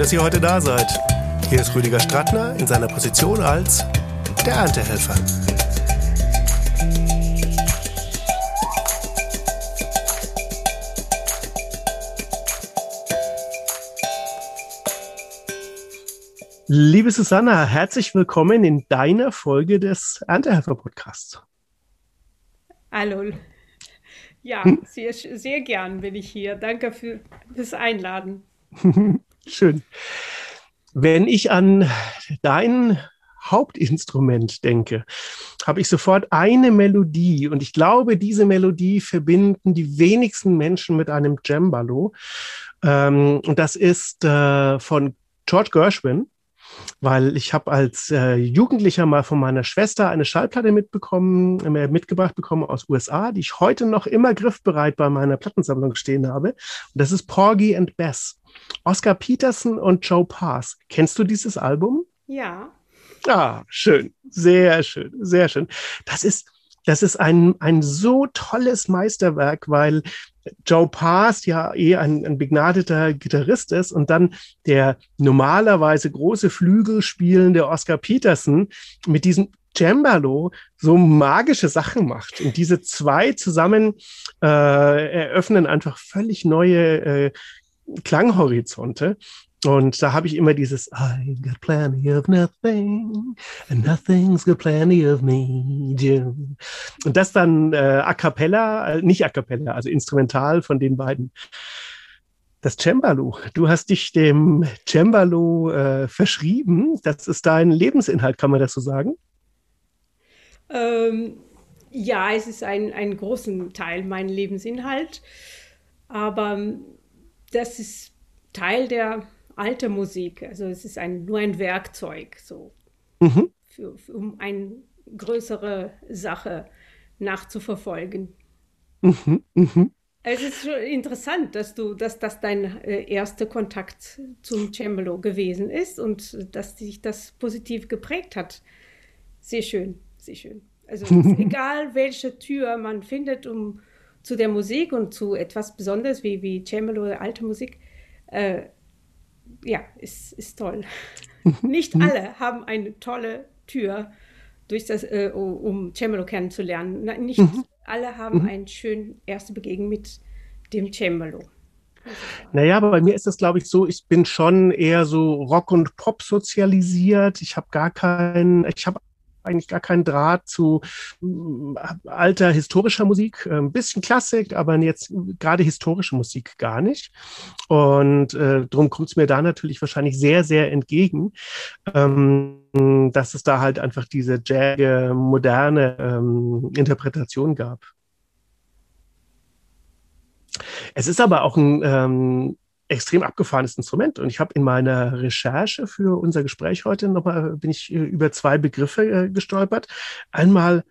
dass ihr heute da seid. Hier ist Rüdiger Strattner in seiner Position als der Erntehelfer. Liebe Susanna, herzlich willkommen in deiner Folge des Erntehelfer Podcasts. Hallo. Ja, hm? sehr, sehr gern bin ich hier. Danke für das Einladen. Schön. Wenn ich an dein Hauptinstrument denke, habe ich sofort eine Melodie und ich glaube, diese Melodie verbinden die wenigsten Menschen mit einem Cembalo. Ähm, und das ist äh, von George Gershwin weil ich habe als äh, Jugendlicher mal von meiner Schwester eine Schallplatte mitbekommen, äh, mitgebracht bekommen aus USA, die ich heute noch immer griffbereit bei meiner Plattensammlung stehen habe. Und das ist Porgy and Bess. Oscar Peterson und Joe Pass. Kennst du dieses Album? Ja. Ah, schön. Sehr schön. Sehr schön. Das ist, das ist ein, ein so tolles Meisterwerk, weil Joe Pass ja eh ein, ein begnadeter Gitarrist ist und dann der normalerweise große Flügel spielende Oscar Peterson mit diesem Cembalo so magische Sachen macht. Und diese zwei zusammen äh, eröffnen einfach völlig neue äh, Klanghorizonte. Und da habe ich immer dieses I got plenty of nothing and nothing's got plenty of me. Und das dann äh, a cappella, äh, nicht a cappella, also instrumental von den beiden. Das Cembalo, du hast dich dem Cembalo äh, verschrieben. Das ist dein Lebensinhalt, kann man das so sagen? Ähm, ja, es ist ein, ein großen Teil mein Lebensinhalt. Aber das ist Teil der alte Musik. Also es ist ein, nur ein Werkzeug, so mhm. für, für, um eine größere Sache nachzuverfolgen. Mhm. Mhm. Es ist schon interessant, dass du, dass das dein äh, erster Kontakt zum Cembalo gewesen ist und dass sich das positiv geprägt hat. Sehr schön, sehr schön. Also egal welche Tür man findet, um zu der Musik und zu etwas Besonderes wie, wie Cembalo oder alte Musik, äh, ja, ist, ist toll. Nicht mhm. alle haben eine tolle Tür, durch das, äh, um Cembalo kennenzulernen. Nicht mhm. alle haben mhm. eine schöne erste Begegnung mit dem Cembalo. Naja, aber bei mir ist das, glaube ich, so, ich bin schon eher so Rock und Pop sozialisiert. Ich habe gar keinen, ich habe eigentlich gar keinen Draht zu äh, alter historischer Musik, ein bisschen Klassik, aber jetzt gerade historische Musik gar nicht. Und äh, darum kommt es mir da natürlich wahrscheinlich sehr, sehr entgegen, ähm, dass es da halt einfach diese jaggige, moderne ähm, Interpretation gab. Es ist aber auch ein ähm, extrem abgefahrenes Instrument. Und ich habe in meiner Recherche für unser Gespräch heute nochmal, bin ich äh, über zwei Begriffe äh, gestolpert. Einmal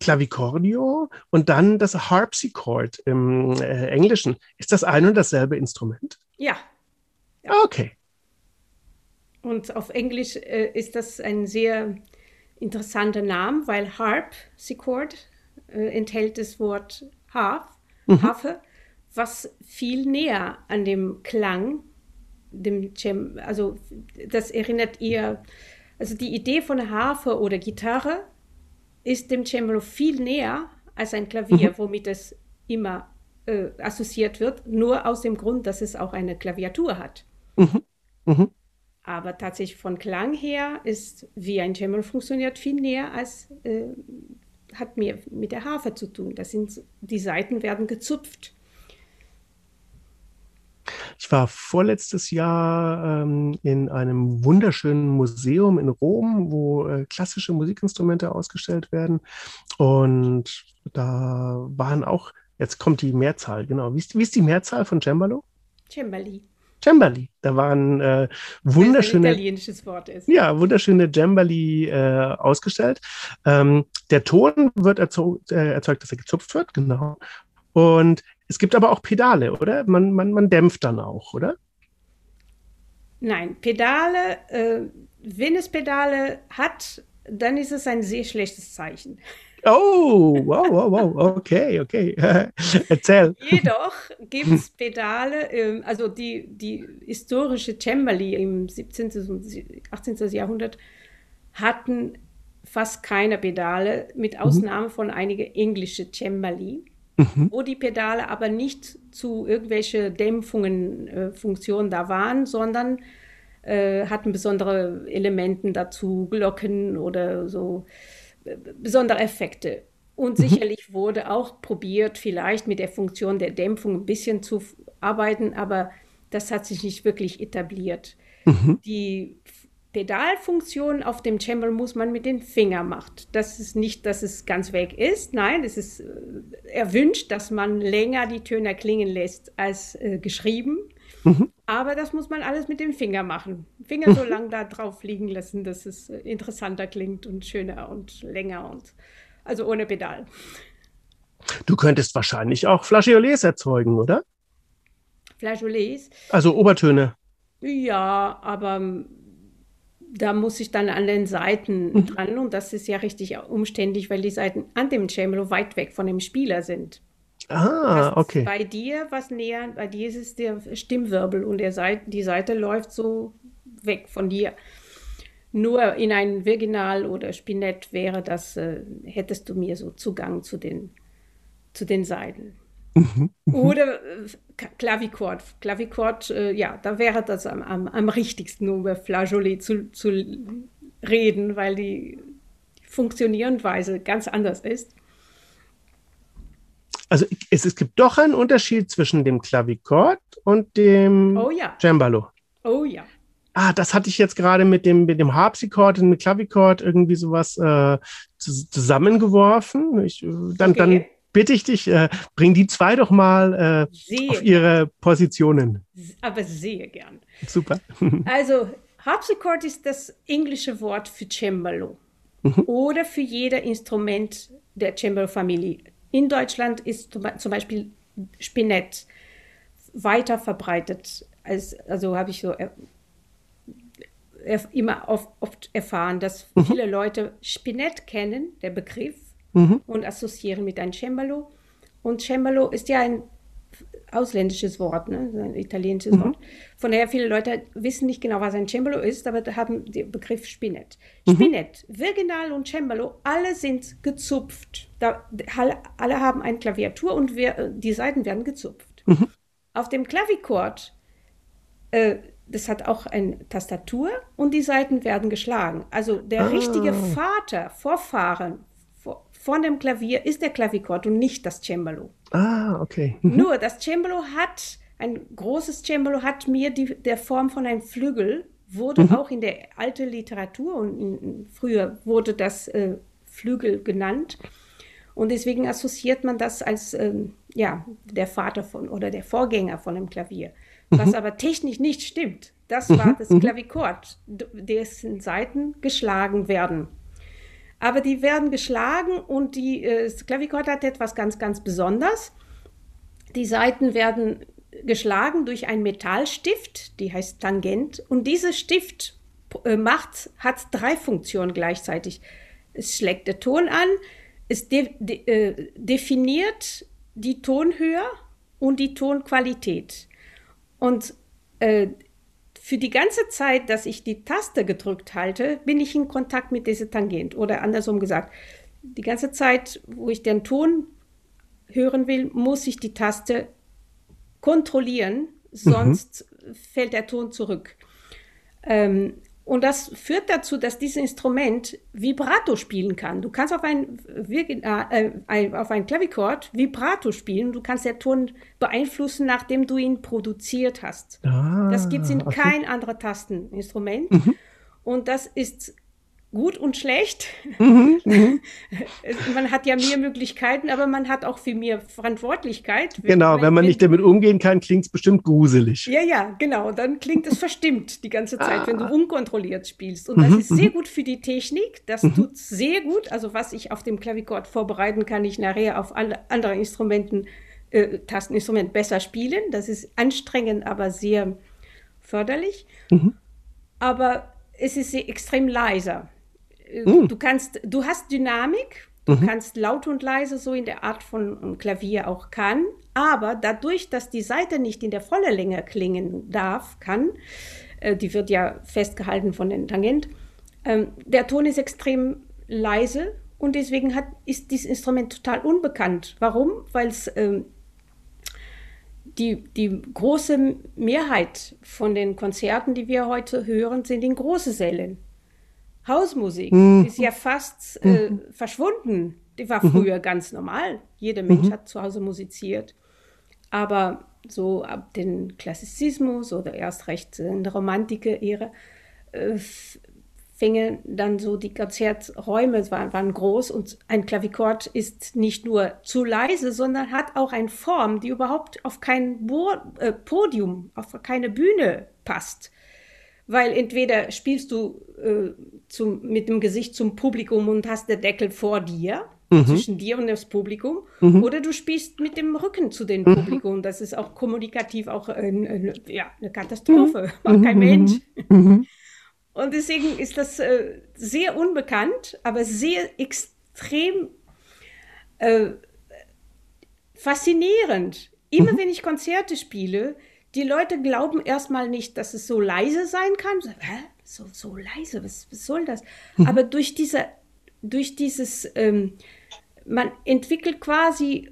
Clavicordio und dann das Harpsichord im äh, Englischen. Ist das ein und dasselbe Instrument? Ja. ja. Okay. Und auf Englisch äh, ist das ein sehr interessanter Name, weil Harpsichord äh, enthält das Wort Harf, mhm. Harfe was viel näher an dem Klang, dem Cem, also das erinnert ihr, also die Idee von Harfe oder Gitarre ist dem Cembalo viel näher als ein Klavier, mhm. womit es immer äh, assoziiert wird, nur aus dem Grund, dass es auch eine Klaviatur hat. Mhm. Mhm. Aber tatsächlich von Klang her ist, wie ein Cembalo funktioniert, viel näher als äh, hat mir mit der Harfe zu tun. Das sind, die Saiten werden gezupft. Ich war vorletztes Jahr ähm, in einem wunderschönen Museum in Rom, wo äh, klassische Musikinstrumente ausgestellt werden. Und da waren auch, jetzt kommt die Mehrzahl, genau. Wie ist, wie ist die Mehrzahl von Cembalo? Cembali. Cembali. Da waren äh, wunderschöne. ein italienisches Wort ist. Ja, wunderschöne Cembali äh, ausgestellt. Ähm, der Ton wird erzeugt, äh, erzeugt, dass er gezupft wird, genau. Und es gibt aber auch Pedale, oder? Man, man, man dämpft dann auch, oder? Nein, Pedale, äh, wenn es Pedale hat, dann ist es ein sehr schlechtes Zeichen. Oh, wow, wow, wow, okay, okay. Erzähl. Jedoch gibt es Pedale, ähm, also die, die historische Cembali im 17. und 18. Jahrhundert hatten fast keine Pedale, mit mhm. Ausnahme von einigen englischen Cembali, mhm. wo die Pedale aber nicht zu irgendwelchen Dämpfungen, äh, Funktionen da waren, sondern äh, hatten besondere Elemente dazu, Glocken oder so äh, besondere Effekte. Und mhm. sicherlich wurde auch probiert, vielleicht mit der Funktion der Dämpfung ein bisschen zu arbeiten, aber das hat sich nicht wirklich etabliert. Mhm. Die Pedalfunktion auf dem Chamber muss man mit den Fingern machen. Das ist nicht, dass es ganz weg ist. Nein, es ist äh, erwünscht, dass man länger die Töne klingen lässt als äh, geschrieben. Mhm. Aber das muss man alles mit dem Finger machen. Finger so lang da drauf liegen lassen, dass es äh, interessanter klingt und schöner und länger und also ohne Pedal. Du könntest wahrscheinlich auch Flageolets erzeugen, oder? Flageolets? Also Obertöne. Ja, aber da muss ich dann an den Seiten mhm. dran und das ist ja richtig umständlich, weil die Seiten an dem Cembalo weit weg von dem Spieler sind. Ah, okay. Bei dir was näher, bei dir ist es der Stimmwirbel und der Seite, die Seite läuft so weg von dir. Nur in ein Virginal oder Spinett wäre das, äh, hättest du mir so Zugang zu den, zu den Seiten. Mhm. Oder äh, Klavichord. Klavichord, äh, ja, da wäre das am, am, am richtigsten, um über Flageolet zu, zu reden, weil die Funktionierenweise ganz anders ist. Also es, es gibt doch einen Unterschied zwischen dem Klavichord und dem oh, ja. Cembalo. Oh ja. Ah, das hatte ich jetzt gerade mit dem, mit dem Harpsichord und mit Klavichord irgendwie sowas äh, zusammengeworfen. Ich, äh, dann, okay. dann bitte ich dich, äh, bring die zwei doch mal äh, auf ihre Positionen. Aber sehr gern. Super. also, Harpsichord ist das englische Wort für Cembalo mhm. oder für jeder Instrument der Cembalo-Familie. In Deutschland ist zum Beispiel Spinett weiter verbreitet. Als, also habe ich so er, er, immer oft, oft, erfahren, dass mhm. viele Leute Spinett kennen, der Begriff, mhm. und assoziieren mit einem Cembalo. Und Cembalo ist ja ein ausländisches Wort, ne? ein italienisches mhm. Wort. Von daher viele Leute wissen nicht genau, was ein Cembalo ist, aber haben den Begriff Spinett. Mhm. Spinett, Virginal und Cembalo, alle sind gezupft. Da, alle haben eine Klaviatur und wir, die Seiten werden gezupft. Mhm. Auf dem Klavichord, äh, das hat auch eine Tastatur und die Seiten werden geschlagen. Also der ah. richtige Vater, Vorfahren von dem Klavier ist der Klavichord und nicht das Cembalo. Ah, okay. Mhm. Nur das Cembalo hat, ein großes Cembalo hat mir die, der Form von einem Flügel, wurde mhm. auch in der alten Literatur und in, früher wurde das äh, Flügel genannt. Und deswegen assoziiert man das als ähm, ja, der Vater von oder der Vorgänger von dem Klavier. Was mhm. aber technisch nicht stimmt. Das war mhm. das mhm. Klavichord, dessen Seiten geschlagen werden. Aber die werden geschlagen und die, äh, Klavichord hat etwas ganz, ganz Besonderes. Die Saiten werden geschlagen durch einen Metallstift, die heißt Tangent. Und dieser Stift äh, macht, hat drei Funktionen gleichzeitig. Es schlägt der Ton an, es de, de, äh, definiert die Tonhöhe und die Tonqualität. Und äh, für die ganze Zeit, dass ich die Taste gedrückt halte, bin ich in Kontakt mit dieser Tangent. Oder andersrum gesagt, die ganze Zeit, wo ich den Ton hören will, muss ich die Taste kontrollieren, sonst mhm. fällt der Ton zurück. Ähm, und das führt dazu, dass dieses Instrument Vibrato spielen kann. Du kannst auf ein, äh, ein, auf ein Klavichord Vibrato spielen. Du kannst den Ton beeinflussen, nachdem du ihn produziert hast. Ah, das gibt es in okay. kein anderes Tasteninstrument. Mhm. Und das ist gut und schlecht. Mhm, mhm. man hat ja mehr Möglichkeiten, aber man hat auch viel mehr Verantwortlichkeit. Genau, wenn man nicht damit umgehen kann, klingt es bestimmt gruselig. Ja, ja, genau. Dann klingt es verstimmt die ganze Zeit, ah. wenn du ah. unkontrolliert spielst. Und das mhm, ist sehr mhm. gut für die Technik. Das mhm. tut sehr gut. Also was ich auf dem Klavichord vorbereiten kann, ich nachher auf alle anderen Instrumenten, äh, Tasteninstrument besser spielen. Das ist anstrengend, aber sehr förderlich. Mhm. Aber es ist extrem leiser. Mm. Du kannst, du hast Dynamik Du mhm. kannst laut und leise, so in der Art von Klavier auch kann. Aber dadurch, dass die Seite nicht in der vollen Länge klingen darf, kann, äh, die wird ja festgehalten von den Tangent, ähm, der Ton ist extrem leise und deswegen hat, ist dieses Instrument total unbekannt. Warum? Weil es ähm, die, die große Mehrheit von den Konzerten, die wir heute hören, sind in große Sälen. Hausmusik mhm. ist ja fast äh, mhm. verschwunden. Die war mhm. früher ganz normal. Jeder Mensch mhm. hat zu Hause musiziert. Aber so ab dem Klassizismus oder erst recht in der Romantiker-Ära äh, fingen dann so die Konzerträume waren, waren groß und ein Klavichord ist nicht nur zu leise, sondern hat auch eine Form, die überhaupt auf kein Bo äh, Podium, auf keine Bühne passt. Weil entweder spielst du äh, zum, mit dem Gesicht zum Publikum und hast den Deckel vor dir, mhm. zwischen dir und das Publikum, mhm. oder du spielst mit dem Rücken zu dem mhm. Publikum. Das ist auch kommunikativ auch ein, ein, ja, eine Katastrophe. Mhm. Macht kein mhm. Mensch. Mhm. Und deswegen ist das äh, sehr unbekannt, aber sehr extrem äh, faszinierend. Immer mhm. wenn ich Konzerte spiele, die Leute glauben erstmal nicht, dass es so leise sein kann. So, Hä? So, so leise, was, was soll das? Mhm. Aber durch, diese, durch dieses, ähm, man entwickelt quasi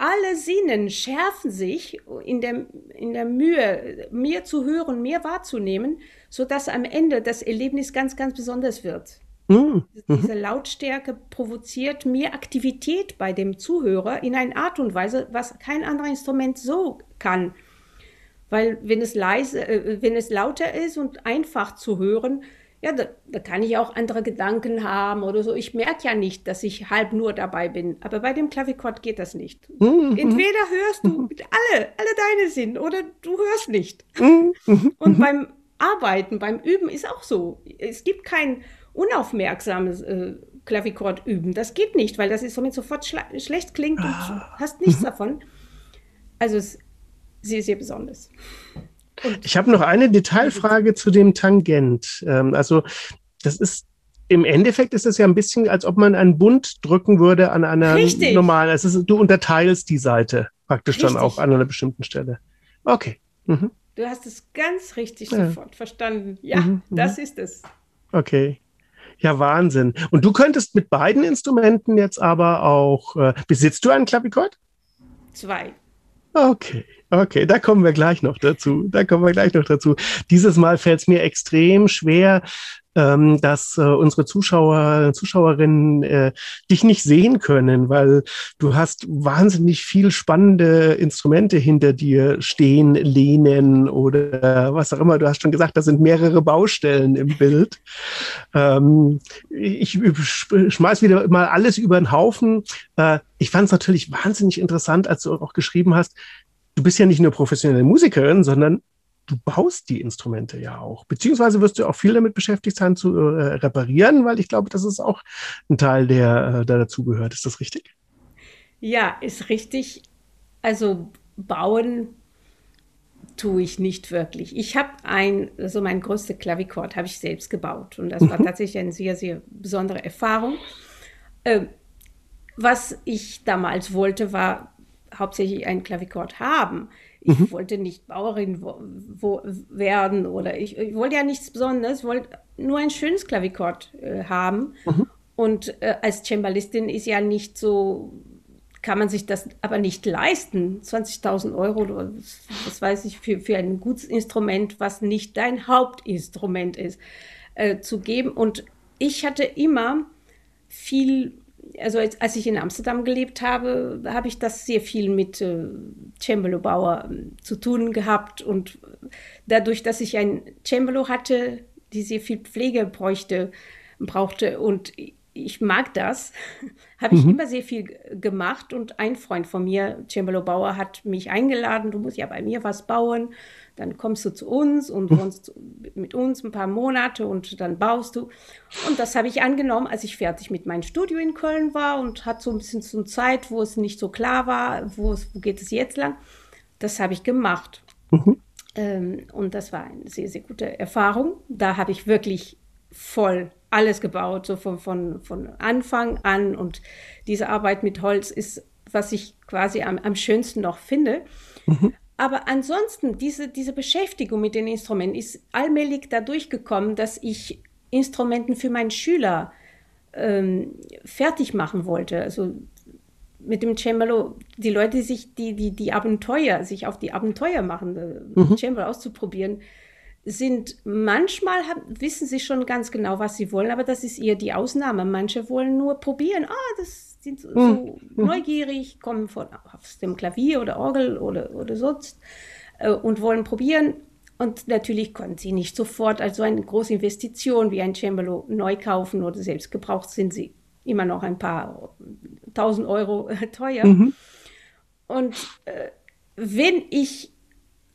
alle Sinnen schärfen sich in der, in der Mühe, mehr zu hören, mehr wahrzunehmen, sodass am Ende das Erlebnis ganz, ganz besonders wird. Mhm. Diese Lautstärke provoziert mehr Aktivität bei dem Zuhörer in einer Art und Weise, was kein anderes Instrument so kann. Weil wenn es leise, äh, wenn es lauter ist und einfach zu hören, ja, da, da, kann ich auch andere Gedanken haben oder so. Ich merke ja nicht, dass ich halb nur dabei bin. Aber bei dem Klavichord geht das nicht. Mhm. Entweder hörst du alle, alle deine Sinn oder du hörst nicht. Mhm. Und beim Arbeiten, beim Üben ist auch so. Es gibt kein unaufmerksames äh, Klavichord üben. Das geht nicht, weil das Instrument sofort schlecht klingt und ah. hast nichts mhm. davon. Also es ist sehr, sehr besonders. Und ich habe noch eine Detailfrage zu dem Tangent. Ähm, also das ist im Endeffekt ist es ja ein bisschen, als ob man einen Bund drücken würde an einer Richtig. normalen. Also ist, du unterteilst die Seite praktisch richtig. dann auch an einer bestimmten Stelle. Okay. Mhm. Du hast es ganz richtig ja. sofort verstanden. Ja, mhm. mhm. das ist es. Okay. Ja, Wahnsinn. Und du könntest mit beiden Instrumenten jetzt aber auch, äh, besitzt du einen Klavichord? Zwei. Okay. Okay, da kommen wir gleich noch dazu. Da kommen wir gleich noch dazu. Dieses Mal fällt es mir extrem schwer, ähm, dass äh, unsere Zuschauer, Zuschauerinnen äh, dich nicht sehen können, weil du hast wahnsinnig viel spannende Instrumente hinter dir stehen, lehnen oder was auch immer. Du hast schon gesagt, da sind mehrere Baustellen im Bild. Ähm, ich schmeiß wieder mal alles über den Haufen. Äh, ich fand es natürlich wahnsinnig interessant, als du auch geschrieben hast, du bist ja nicht nur professionelle Musikerin, sondern du baust die Instrumente ja auch. Beziehungsweise wirst du auch viel damit beschäftigt sein zu äh, reparieren, weil ich glaube, das ist auch ein Teil, der, äh, der dazugehört. Ist das richtig? Ja, ist richtig. Also bauen tue ich nicht wirklich. Ich habe ein, also mein größtes Klavichord habe ich selbst gebaut und das war mhm. tatsächlich eine sehr, sehr besondere Erfahrung. Äh, was ich damals wollte, war hauptsächlich ein Klavichord haben. Ich mhm. wollte nicht Bauerin wo, wo werden oder ich, ich, wollte ja nichts Besonderes, ich wollte nur ein schönes Klavichord äh, haben. Mhm. Und äh, als Cembalistin ist ja nicht so, kann man sich das aber nicht leisten. 20.000 Euro, das weiß ich, für, für ein gutes Instrument, was nicht dein Hauptinstrument ist, äh, zu geben. Und ich hatte immer viel also als, ich in Amsterdam gelebt habe, habe ich das sehr viel mit äh, Cembalo-Bauer äh, zu tun gehabt. Und dadurch, dass ich ein Cembalo hatte, die sehr viel Pflege bräuchte, brauchte und ich mag das, habe ich mhm. immer sehr viel gemacht. Und ein Freund von mir, Cembalo-Bauer, hat mich eingeladen, du musst ja bei mir was bauen dann kommst du zu uns und wohnst mit uns ein paar Monate und dann baust du. Und das habe ich angenommen, als ich fertig mit meinem Studio in Köln war und hatte so ein bisschen so eine Zeit, wo es nicht so klar war, wo, es, wo geht es jetzt lang. Das habe ich gemacht. Mhm. Ähm, und das war eine sehr, sehr gute Erfahrung. Da habe ich wirklich voll alles gebaut, so von, von, von Anfang an. Und diese Arbeit mit Holz ist, was ich quasi am, am schönsten noch finde. Mhm. Aber ansonsten, diese, diese Beschäftigung mit den Instrumenten ist allmählich dadurch gekommen, dass ich Instrumenten für meinen Schüler ähm, fertig machen wollte. Also mit dem Cembalo, die Leute, die sich die, die, die Abenteuer, sich auf die Abenteuer machen, äh, mhm. Cembalo auszuprobieren, sind manchmal haben, wissen sie schon ganz genau, was sie wollen, aber das ist eher die Ausnahme. Manche wollen nur probieren. Ah, das sind so, mhm. so neugierig, kommen von aus dem Klavier oder Orgel oder, oder sonst äh, und wollen probieren. Und natürlich können sie nicht sofort also eine große Investition wie ein Cembalo neu kaufen oder selbst gebraucht sind sie immer noch ein paar tausend Euro äh, teuer. Mhm. Und äh, wenn ich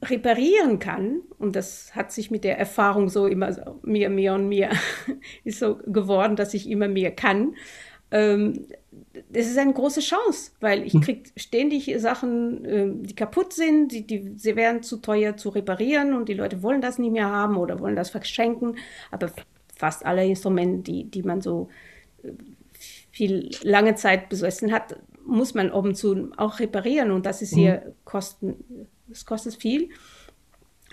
reparieren kann, und das hat sich mit der Erfahrung so immer so, mehr, mehr und mehr ist so geworden, dass ich immer mehr kann, ähm, das ist eine große Chance, weil ich hm. kriege ständig Sachen, äh, die kaputt sind, die, die, sie wären zu teuer zu reparieren und die Leute wollen das nicht mehr haben oder wollen das verschenken. Aber fast alle Instrumente, die, die man so äh, viel lange Zeit besessen hat, muss man oben zu auch reparieren und das ist hier mhm. kosten, das kostet viel.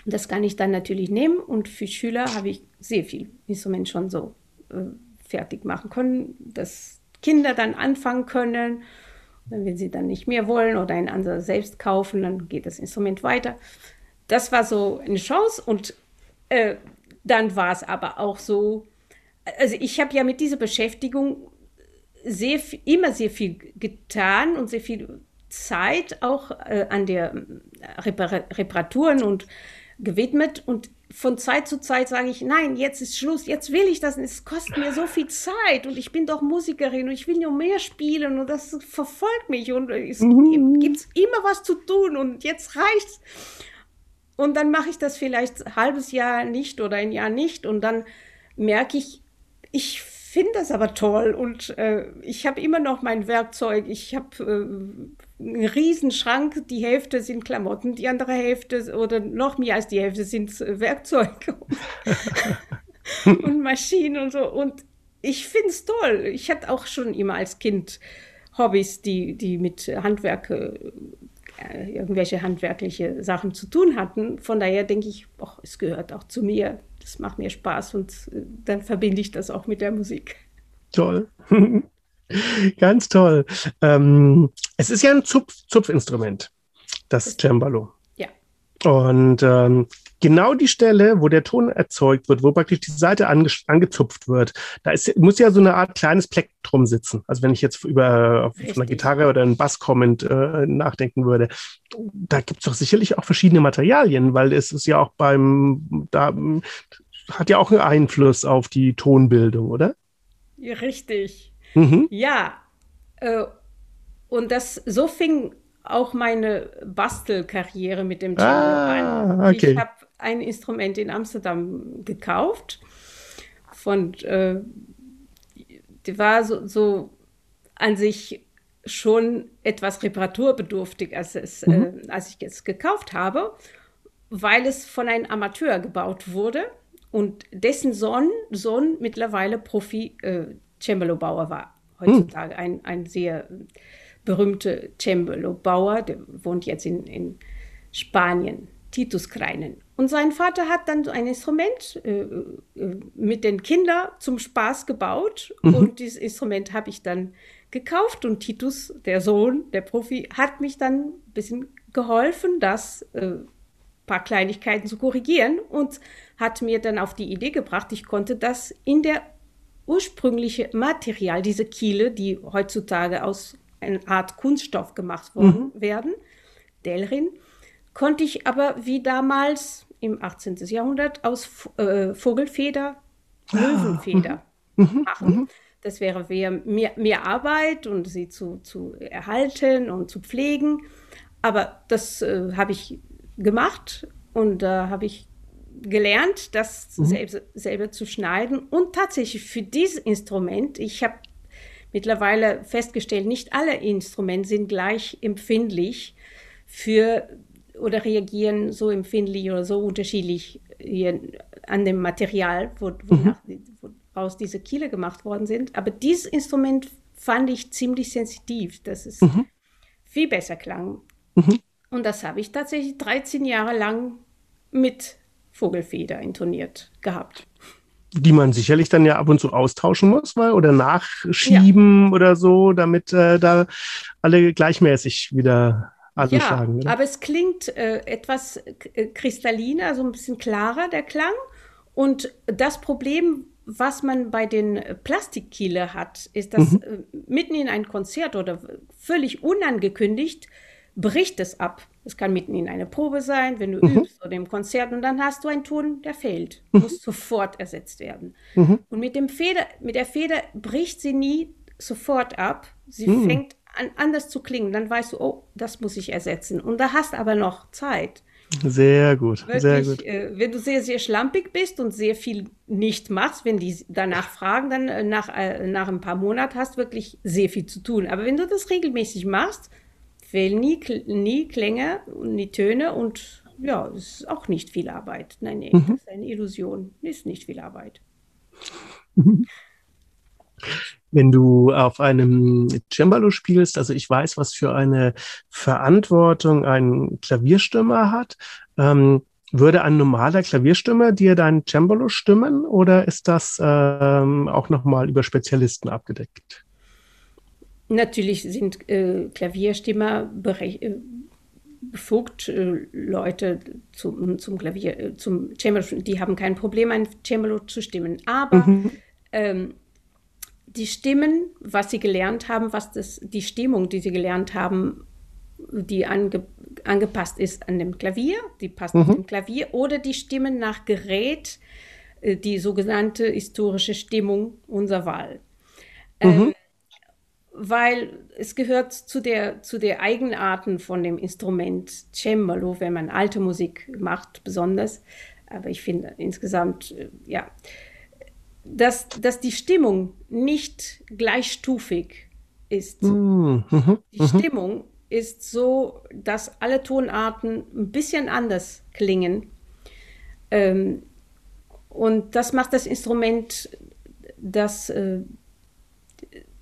Das kann ich dann natürlich nehmen und für Schüler habe ich sehr viel Instrument schon so äh, fertig machen können, dass Kinder dann anfangen können. wenn sie dann nicht mehr wollen oder ein anderes selbst kaufen, dann geht das Instrument weiter. Das war so eine Chance und äh, dann war es aber auch so, also ich habe ja mit dieser Beschäftigung sehr, immer sehr viel getan und sehr viel Zeit auch äh, an der Repar Reparaturen und gewidmet und von Zeit zu Zeit sage ich, nein, jetzt ist Schluss, jetzt will ich das, es kostet mir so viel Zeit und ich bin doch Musikerin und ich will nur mehr spielen und das verfolgt mich und es mhm. gibt immer was zu tun und jetzt reicht's. Und dann mache ich das vielleicht ein halbes Jahr nicht oder ein Jahr nicht und dann merke ich, ich finde das aber toll und äh, ich habe immer noch mein Werkzeug. Ich habe äh, einen riesen Schrank, die Hälfte sind Klamotten, die andere Hälfte oder noch mehr als die Hälfte sind äh, Werkzeug und Maschinen und so. Und ich finde es toll. Ich hatte auch schon immer als Kind Hobbys, die, die mit Handwerk, äh, irgendwelche handwerkliche Sachen zu tun hatten. Von daher denke ich, och, es gehört auch zu mir das macht mir Spaß und äh, dann verbinde ich das auch mit der Musik. Toll. Ganz toll. Ähm, es ist ja ein Zupf, Zupfinstrument, das Cembalo. Ja. Und ähm, genau die Stelle, wo der Ton erzeugt wird, wo praktisch die Seite ange angezupft wird, da ist, muss ja so eine Art kleines Plektrum sitzen. Also wenn ich jetzt über auf einer Gitarre oder einen Bass kommend äh, nachdenken würde, da gibt es doch sicherlich auch verschiedene Materialien, weil es ist ja auch beim, da hat ja auch einen Einfluss auf die Tonbildung, oder? Ja, richtig. Mhm. Ja. Äh, und das so fing auch meine Bastelkarriere mit dem Cello ah, an. Okay. Ich habe ein Instrument in Amsterdam gekauft. Von, äh, die war so, so an sich schon etwas reparaturbedürftig, als, es, mhm. äh, als ich es gekauft habe, weil es von einem Amateur gebaut wurde und dessen Sohn, Sohn mittlerweile Profi äh, Cembalo-Bauer war. Heutzutage mhm. ein, ein sehr berühmter Cembalo-Bauer, der wohnt jetzt in, in Spanien, Titus Kreinen. Und sein Vater hat dann so ein Instrument äh, äh, mit den Kindern zum Spaß gebaut. Mhm. Und dieses Instrument habe ich dann gekauft. Und Titus, der Sohn, der Profi, hat mich dann ein bisschen geholfen, das äh, paar Kleinigkeiten zu korrigieren und hat mir dann auf die Idee gebracht, ich konnte das in der ursprüngliche Material, diese Kiele, die heutzutage aus einer Art Kunststoff gemacht worden mhm. werden, Delrin, konnte ich aber wie damals im 18. Jahrhundert aus äh, Vogelfeder, ah, Löwenfeder mhm. mhm. machen. Mhm. Das wäre mehr, mehr Arbeit und sie zu, zu erhalten und zu pflegen. Aber das äh, habe ich gemacht und da äh, habe ich gelernt, das mhm. selber, selber zu schneiden. Und tatsächlich für dieses Instrument, ich habe mittlerweile festgestellt, nicht alle Instrumente sind gleich empfindlich für oder reagieren so empfindlich oder so unterschiedlich hier an dem Material, wo, wonach, mhm. wo, aus dieser Kiele gemacht worden sind. Aber dieses Instrument fand ich ziemlich sensitiv, dass es mhm. viel besser klang. Mhm. Und das habe ich tatsächlich 13 Jahre lang mit Vogelfeder intoniert gehabt. Die man sicherlich dann ja ab und zu austauschen muss, weil, oder nachschieben ja. oder so, damit äh, da alle gleichmäßig wieder anschlagen. Ja, oder? aber es klingt äh, etwas äh, kristalliner, so ein bisschen klarer, der Klang. Und das Problem, was man bei den Plastikkiele hat, ist, dass mhm. Äh, mitten in ein Konzert oder völlig unangekündigt bricht es ab. Es kann mitten in eine Probe sein, wenn du mhm. übst oder im Konzert und dann hast du einen Ton, der fehlt, mhm. muss sofort ersetzt werden. Mhm. Und mit, dem Feder, mit der Feder bricht sie nie sofort ab. Sie mhm. fängt an, anders zu klingen. Dann weißt du, oh, das muss ich ersetzen. Und da hast aber noch Zeit. Sehr gut, Wirklich, sehr gut. Äh, wenn du sehr, sehr schlampig bist und sehr viel nicht machst, wenn die danach fragen, dann äh, nach, äh, nach ein paar Monaten hast du wirklich sehr viel zu tun. Aber wenn du das regelmäßig machst, fehlen nie, nie Klänge, nie Töne und ja, es ist auch nicht viel Arbeit. Nein, nein, mhm. das ist eine Illusion, ist nicht viel Arbeit. Wenn du auf einem Cembalo spielst, also ich weiß, was für eine Verantwortung ein Klavierstimmer hat. Ähm, würde ein normaler Klavierstimmer dir dein Cembalo stimmen oder ist das ähm, auch nochmal über Spezialisten abgedeckt? Natürlich sind äh, Klavierstimmer äh, befugt, äh, Leute zum, zum Klavier, äh, zum Cembalo, die haben kein Problem, ein Cembalo zu stimmen. Aber mhm. ähm, die Stimmen, was sie gelernt haben, was das, die Stimmung, die sie gelernt haben, die ange, angepasst ist an dem Klavier, die passt mhm. auf dem Klavier, oder die Stimmen nach Gerät, äh, die sogenannte historische Stimmung unserer Wahl. Mhm. Ähm, weil es gehört zu der, zu der Eigenarten von dem Instrument Cembalo, wenn man alte Musik macht, besonders. Aber ich finde insgesamt, äh, ja, dass, dass die Stimmung nicht gleichstufig ist. Mhm. Mhm. Die mhm. Stimmung ist so, dass alle Tonarten ein bisschen anders klingen. Ähm, und das macht das Instrument, das, äh,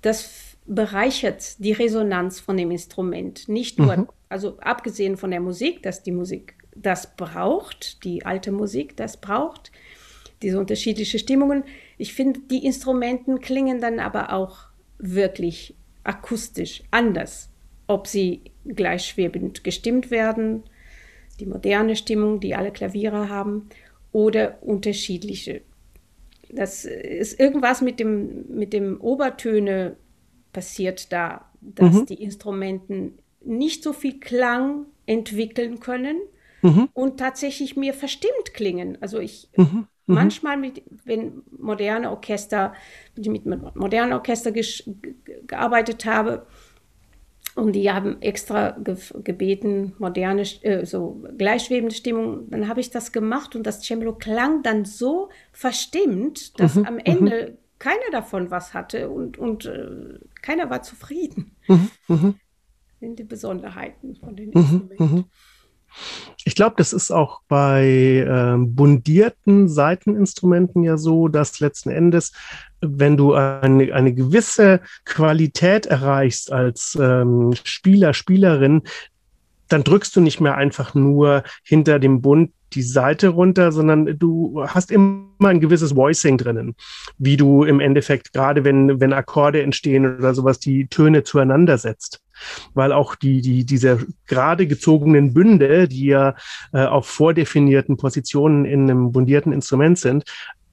das bereichert die Resonanz von dem Instrument. Nicht nur, mhm. also abgesehen von der Musik, dass die Musik das braucht, die alte Musik das braucht, diese unterschiedlichen Stimmungen. Ich finde, die Instrumenten klingen dann aber auch wirklich akustisch anders, ob sie gleichschwebend gestimmt werden, die moderne Stimmung, die alle Klaviere haben, oder unterschiedliche. Das ist irgendwas mit dem, mit dem Obertöne passiert da, dass mhm. die Instrumenten nicht so viel Klang entwickeln können mhm. und tatsächlich mir verstimmt klingen. Also ich mhm. Mhm. Manchmal, mit, wenn moderne Orchester, wenn ich mit modernen Orchester gearbeitet habe, und die haben extra ge gebeten, moderne, äh, so gleichschwebende Stimmung. Dann habe ich das gemacht und das Cembalo klang dann so verstimmt, dass mhm, am Ende mhm. Keiner davon was hatte und, und äh, keiner war zufrieden. Mhm, mhm. sind die Besonderheiten von den mhm, Instrumenten. Ich glaube, das ist auch bei äh, bundierten Seiteninstrumenten ja so, dass letzten Endes, wenn du eine, eine gewisse Qualität erreichst als ähm, Spieler, Spielerin, dann drückst du nicht mehr einfach nur hinter dem Bund die Seite runter, sondern du hast immer ein gewisses Voicing drinnen, wie du im Endeffekt, gerade wenn, wenn Akkorde entstehen oder sowas, die Töne zueinander setzt weil auch die, die, diese gerade gezogenen Bünde, die ja äh, auf vordefinierten Positionen in einem bundierten Instrument sind,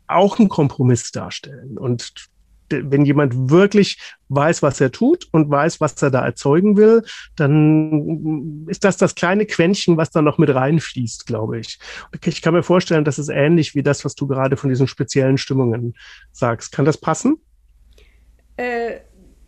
auch einen Kompromiss darstellen. Und wenn jemand wirklich weiß, was er tut und weiß, was er da erzeugen will, dann ist das das kleine Quäntchen, was da noch mit reinfließt, glaube ich. Ich kann mir vorstellen, das ist ähnlich wie das, was du gerade von diesen speziellen Stimmungen sagst. Kann das passen? Äh,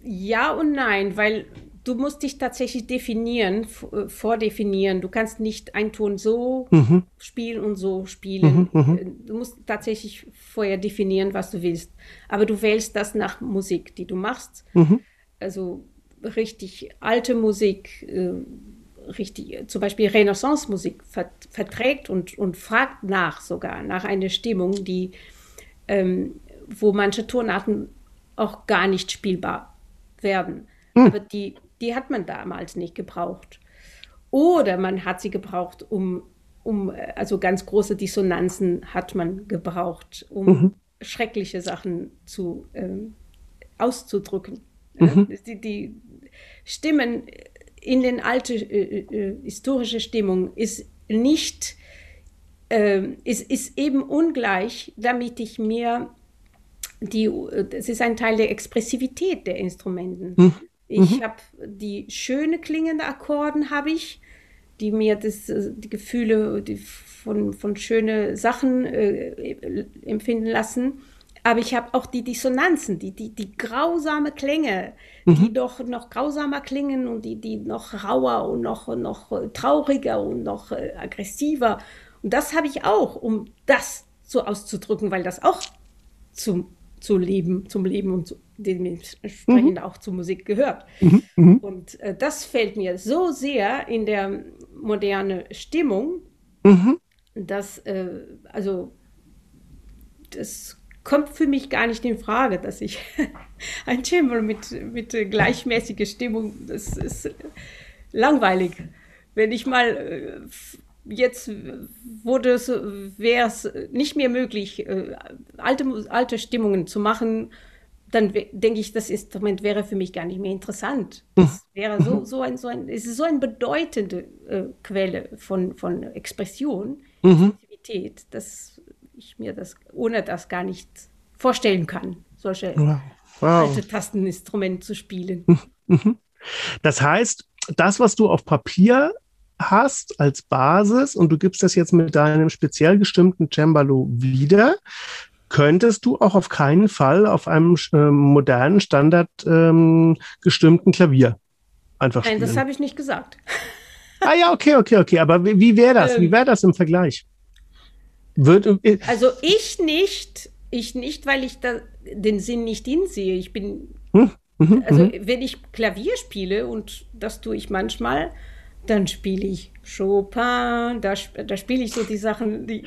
ja und nein, weil du musst dich tatsächlich definieren, äh, vordefinieren. Du kannst nicht einen Ton so mhm. spielen und so spielen. Mhm, mhm, äh, du musst tatsächlich vorher definieren, was du willst. Aber du wählst das nach Musik, die du machst. Mhm. Also richtig alte Musik, äh, richtig, zum Beispiel Renaissance-Musik verträgt und, und fragt nach sogar, nach einer Stimmung, die, ähm, wo manche Tonarten auch gar nicht spielbar werden. Mhm. Aber die, die hat man damals nicht gebraucht. Oder man hat sie gebraucht, um, um also ganz große Dissonanzen hat man gebraucht, um mhm. schreckliche Sachen zu, ähm, auszudrücken. Mhm. Die, die, Stimmen in den alte äh, äh, historische Stimmung ist nicht äh, ist, ist eben ungleich, damit ich mir die, es ist ein Teil der Expressivität der Instrumenten. Mhm. Ich mhm. habe die schöne klingende Akkorden habe ich, die mir das, die Gefühle die von, von schöne Sachen äh, empfinden lassen. Aber ich habe auch die Dissonanzen, die, die, die grausame Klänge, mhm. die doch noch grausamer klingen und die, die noch rauer und noch, noch trauriger und noch äh, aggressiver. Und das habe ich auch, um das so auszudrücken, weil das auch zum, zu Leben, zum Leben und zu, dementsprechend mhm. auch zur Musik gehört. Mhm. mhm. Und äh, das fällt mir so sehr in der moderne Stimmung, mhm. dass, äh, also, das kommt für mich gar nicht in Frage, dass ich ein Cembalo mit, mit gleichmäßiger Stimmung, das ist langweilig. Wenn ich mal äh, jetzt wurde es, wäre es nicht mehr möglich, äh, alte, alte Stimmungen zu machen, dann denke ich, das Instrument wäre für mich gar nicht mehr interessant. Das wäre so, so ein, so ein, es ist so eine bedeutende äh, Quelle von, von Expression, mhm. dass ich mir das ohne das gar nicht vorstellen kann, solche wow. alte Tasteninstrumente zu spielen. Mhm. Das heißt, das, was du auf Papier hast als Basis und du gibst das jetzt mit deinem speziell gestimmten Cembalo wieder, könntest du auch auf keinen Fall auf einem äh, modernen, Standard ähm, gestimmten Klavier einfach spielen. Nein, das habe ich nicht gesagt. ah ja, okay, okay, okay. Aber wie, wie wäre das? Ähm, wie wäre das im Vergleich? Wird, äh, also ich nicht, ich nicht, weil ich da den Sinn nicht hinsehe. Ich bin, hm? Mhm, also mhm. wenn ich Klavier spiele und das tue ich manchmal, dann spiele ich Chopin, da, da spiele ich so die Sachen, die,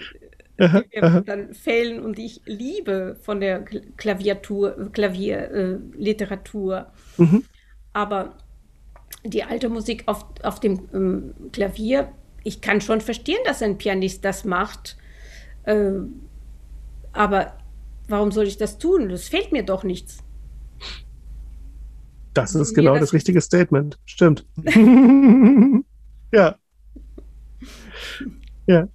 die mir dann fehlen und die ich liebe von der Klaviatur, Klavierliteratur. Äh, mhm. Aber die alte Musik auf, auf dem ähm, Klavier, ich kann schon verstehen, dass ein Pianist das macht, äh, aber warum soll ich das tun? Das fehlt mir doch nichts. Das ist genau das, das richtige Statement. Stimmt. ja. Ja.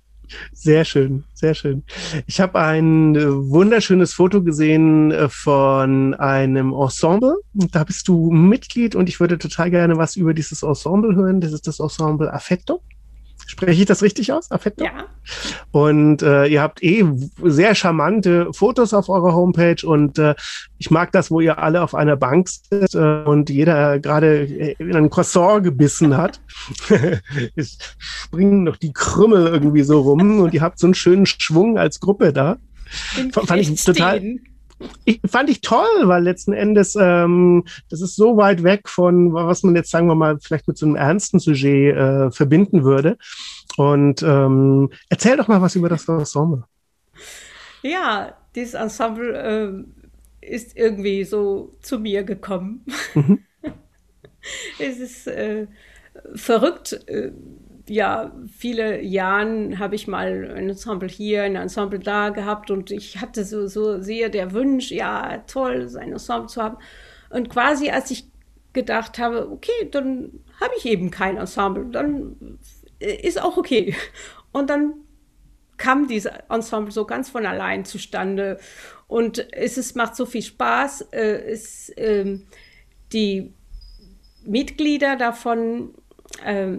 Sehr schön, sehr schön. Ich habe ein äh, wunderschönes Foto gesehen äh, von einem Ensemble. Da bist du Mitglied und ich würde total gerne was über dieses Ensemble hören. Das ist das Ensemble Affetto. Spreche ich das richtig aus? Affetto? Ja. Und äh, ihr habt eh sehr charmante Fotos auf eurer Homepage und äh, ich mag das, wo ihr alle auf einer Bank sitzt äh, und jeder gerade in ein Croissant gebissen hat. es springen noch die Krümmel irgendwie so rum und ihr habt so einen schönen Schwung als Gruppe da. Fand ich total ich, fand ich toll, weil letzten Endes, ähm, das ist so weit weg von, was man jetzt, sagen wir mal, vielleicht mit so einem ernsten Sujet äh, verbinden würde. Und ähm, erzähl doch mal was über das Ensemble. Ja, dieses Ensemble äh, ist irgendwie so zu mir gekommen. Mhm. es ist äh, verrückt äh, ja, viele Jahren habe ich mal ein Ensemble hier, ein Ensemble da gehabt und ich hatte so, so sehr der Wunsch, ja, toll, ein Ensemble zu haben. Und quasi, als ich gedacht habe, okay, dann habe ich eben kein Ensemble, dann ist auch okay. Und dann kam dieses Ensemble so ganz von allein zustande. Und es ist, macht so viel Spaß. Äh, es, äh, die Mitglieder davon äh,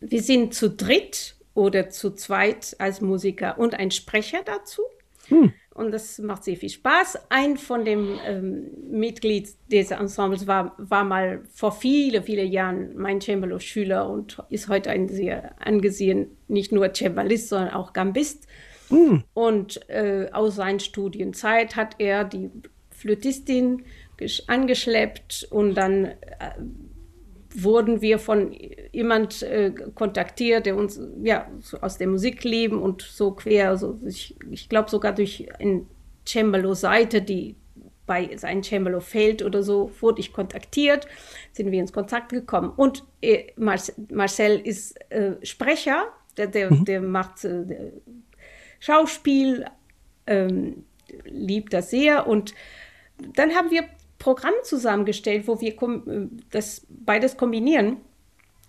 wir sind zu dritt oder zu zweit als Musiker und ein Sprecher dazu. Hm. Und das macht sehr viel Spaß. Ein von den ähm, Mitglied des Ensembles war, war mal vor vielen, vielen Jahren mein Cembalo-Schüler und ist heute ein sehr angesehen, nicht nur Cembalist, sondern auch Gambist. Hm. Und äh, aus seiner Studienzeit hat er die Flötistin angeschleppt und dann äh, wurden wir von jemand äh, kontaktiert, der uns ja so aus der Musik leben und so quer, also ich, ich glaube sogar durch ein Cembalo-Seite, die bei seinem Cembalo fällt oder so, wurde ich kontaktiert, sind wir ins Kontakt gekommen. Und äh, Marcel ist äh, Sprecher, der, der, mhm. der macht äh, Schauspiel, ähm, liebt das sehr. Und dann haben wir Programm zusammengestellt, wo wir äh, das beides kombinieren.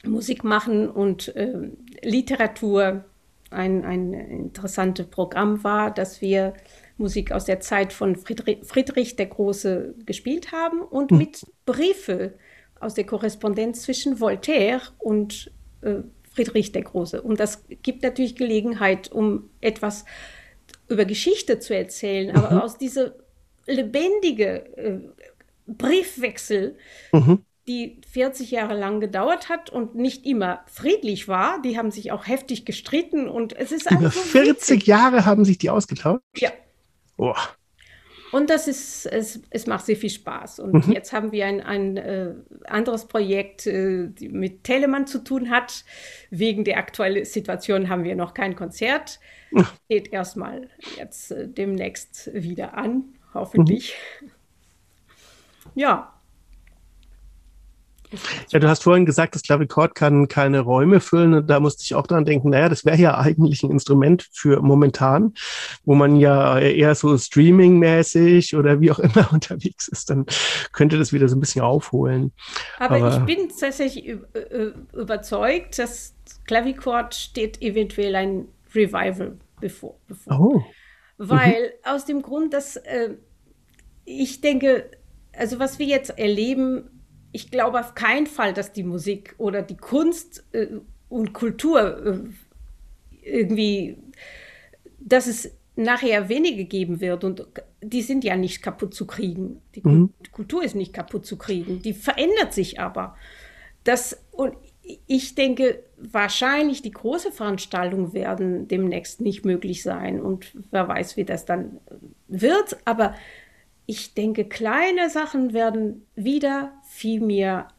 Musik machen und äh, Literatur. Ein, ein interessantes Programm war, dass wir Musik aus der Zeit von Friedrich, Friedrich der Große gespielt haben und hm. mit Briefe aus der Korrespondenz zwischen Voltaire und äh, Friedrich der Große. Und das gibt natürlich Gelegenheit, um etwas über Geschichte zu erzählen, aber mhm. aus dieser lebendige äh, Briefwechsel, mhm. Die 40 Jahre lang gedauert hat und nicht immer friedlich war. Die haben sich auch heftig gestritten und es ist einfach. Über 40 witzig. Jahre haben sich die ausgetauscht? Ja. Oh. Und das ist, es, es macht sehr viel Spaß. Und mhm. jetzt haben wir ein, ein äh, anderes Projekt, äh, mit Telemann zu tun hat. Wegen der aktuellen Situation haben wir noch kein Konzert. Geht erstmal jetzt äh, demnächst wieder an, hoffentlich. Mhm. Ja. Ja, du hast vorhin gesagt, das Klavichord kann keine Räume füllen. Und da musste ich auch dran denken, naja, das wäre ja eigentlich ein Instrument für momentan, wo man ja eher so streaming-mäßig oder wie auch immer unterwegs ist. Dann könnte das wieder so ein bisschen aufholen. Aber, Aber ich bin tatsächlich überzeugt, dass Klavichord steht eventuell ein Revival bevor. bevor. Oh. Weil mhm. aus dem Grund, dass äh, ich denke, also was wir jetzt erleben, ich glaube auf keinen Fall, dass die Musik oder die Kunst äh, und Kultur äh, irgendwie, dass es nachher wenige geben wird und die sind ja nicht kaputt zu kriegen. Die mhm. Kultur ist nicht kaputt zu kriegen, die verändert sich aber. Das, und ich denke, wahrscheinlich die große Veranstaltungen werden demnächst nicht möglich sein und wer weiß, wie das dann wird, aber ich denke, kleine Sachen werden wieder viel mehr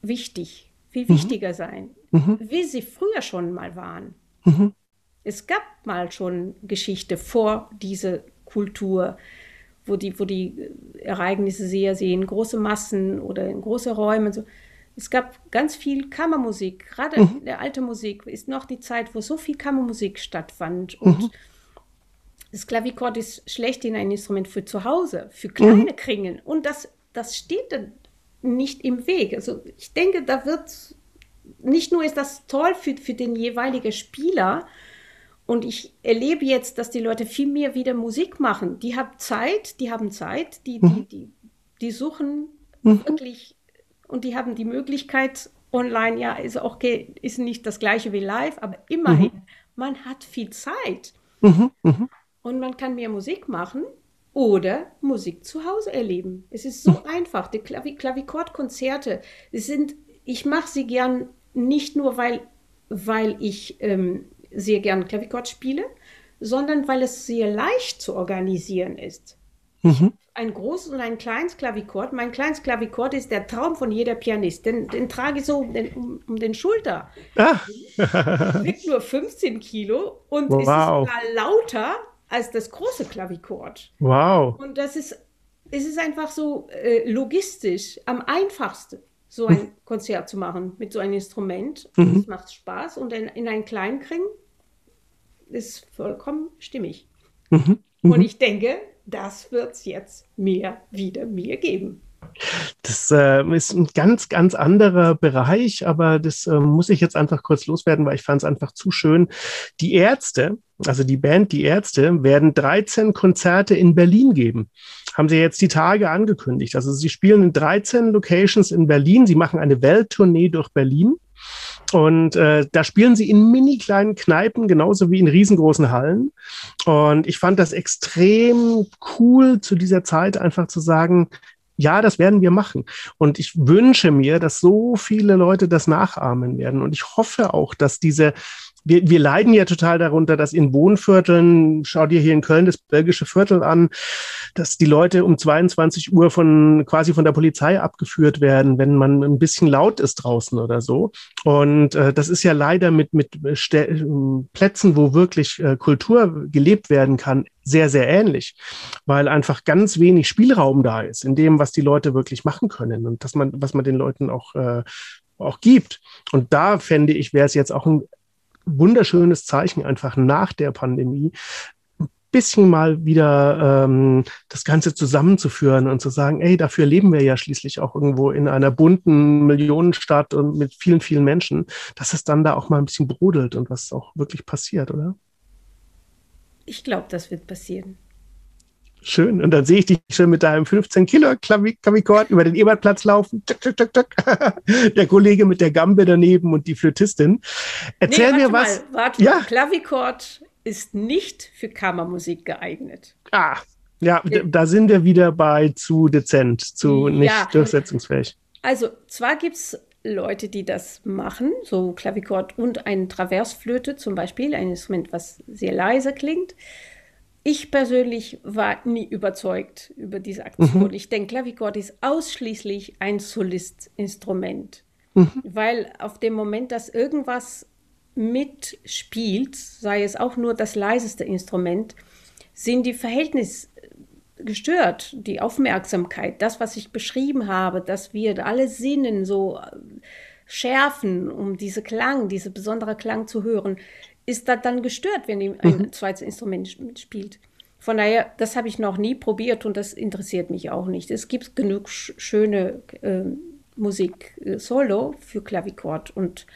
wichtig, viel mhm. wichtiger sein, mhm. wie sie früher schon mal waren. Mhm. Es gab mal schon Geschichte vor dieser Kultur, wo die, wo die Ereignisse sehr sehen, große Massen oder in große Räume. So. Es gab ganz viel Kammermusik. Gerade mhm. der alte Musik ist noch die Zeit, wo so viel Kammermusik stattfand. Und mhm. Das Klavichord ist schlechthin ein Instrument für zu Hause, für kleine mhm. Kringeln. Und das, das steht dann nicht im Weg. Also ich denke, da wird, nicht nur ist das toll für, für den jeweiligen Spieler, und ich erlebe jetzt, dass die Leute viel mehr wieder Musik machen. Die haben Zeit, die haben Zeit, die, die, mhm. die, die suchen mhm. wirklich und die haben die Möglichkeit, online, ja, ist auch ist nicht das gleiche wie live, aber immerhin, mhm. man hat viel Zeit. Mhm. Mhm und man kann mehr Musik machen oder Musik zu Hause erleben. Es ist so einfach. Die Klavi Klavichordkonzerte sind, ich mache sie gern nicht nur, weil, weil ich ähm, sehr gern Klavichord spiele, sondern weil es sehr leicht zu organisieren ist. Mhm. Ein großes und ein kleines Klavichord. Mein kleines Klavichord ist der Traum von jeder Pianist. Den, den trage ich so um den, um, um den Schulter. Ah. Wiegt nur 15 Kilo und wow. ist sogar lauter als das große Klavichord. Wow. Und das ist, es ist einfach so äh, logistisch am einfachsten, so ein mhm. Konzert zu machen mit so einem Instrument. Mhm. Es macht Spaß und in, in einen kleinen Kring ist vollkommen stimmig. Mhm. Mhm. Und ich denke, das wird es jetzt mehr wieder mir geben. Das äh, ist ein ganz, ganz anderer Bereich, aber das äh, muss ich jetzt einfach kurz loswerden, weil ich fand es einfach zu schön. Die Ärzte, also die Band Die Ärzte, werden 13 Konzerte in Berlin geben. Haben sie jetzt die Tage angekündigt. Also sie spielen in 13 Locations in Berlin. Sie machen eine Welttournee durch Berlin. Und äh, da spielen sie in mini kleinen Kneipen, genauso wie in riesengroßen Hallen. Und ich fand das extrem cool zu dieser Zeit einfach zu sagen, ja, das werden wir machen. Und ich wünsche mir, dass so viele Leute das nachahmen werden. Und ich hoffe auch, dass diese wir, wir leiden ja total darunter, dass in Wohnvierteln, schau dir hier in Köln das belgische Viertel an, dass die Leute um 22 Uhr von quasi von der Polizei abgeführt werden, wenn man ein bisschen laut ist draußen oder so. Und äh, das ist ja leider mit, mit Stä Plätzen, wo wirklich äh, Kultur gelebt werden kann, sehr, sehr ähnlich, weil einfach ganz wenig Spielraum da ist in dem, was die Leute wirklich machen können und dass man, was man den Leuten auch, äh, auch gibt. Und da fände ich, wäre es jetzt auch ein wunderschönes Zeichen einfach nach der Pandemie, ein bisschen mal wieder ähm, das Ganze zusammenzuführen und zu sagen, ey, dafür leben wir ja schließlich auch irgendwo in einer bunten Millionenstadt und mit vielen, vielen Menschen, dass es dann da auch mal ein bisschen brodelt und was auch wirklich passiert, oder? Ich glaube, das wird passieren. Schön. Und dann sehe ich dich schon mit deinem 15 Kilo Klavichord über den Ebertplatz laufen. Tschak, tschak, tschak, der Kollege mit der Gambe daneben und die Flötistin. Erzähl nee, mir was. Mal, warte ja. mal. Klavichord ist nicht für Kammermusik geeignet. Ah, ja, ja, da sind wir wieder bei zu dezent, zu nicht ja. durchsetzungsfähig. Also, zwar gibt es Leute, die das machen, so Klavichord und eine Traversflöte zum Beispiel, ein Instrument, was sehr leise klingt. Ich persönlich war nie überzeugt über diese Aktion. Mhm. Ich denke, Klavichord ist ausschließlich ein Solistinstrument, mhm. weil auf dem Moment, dass irgendwas mitspielt, sei es auch nur das leiseste Instrument, sind die Verhältnisse gestört, die Aufmerksamkeit, das, was ich beschrieben habe, dass wir alle Sinnen so äh, schärfen, um diese Klang, diese besondere Klang zu hören, ist das dann gestört, wenn ein mhm. zweites Instrument spielt. Von daher, das habe ich noch nie probiert und das interessiert mich auch nicht. Es gibt genug sch schöne äh, Musik äh, solo für Klavichord und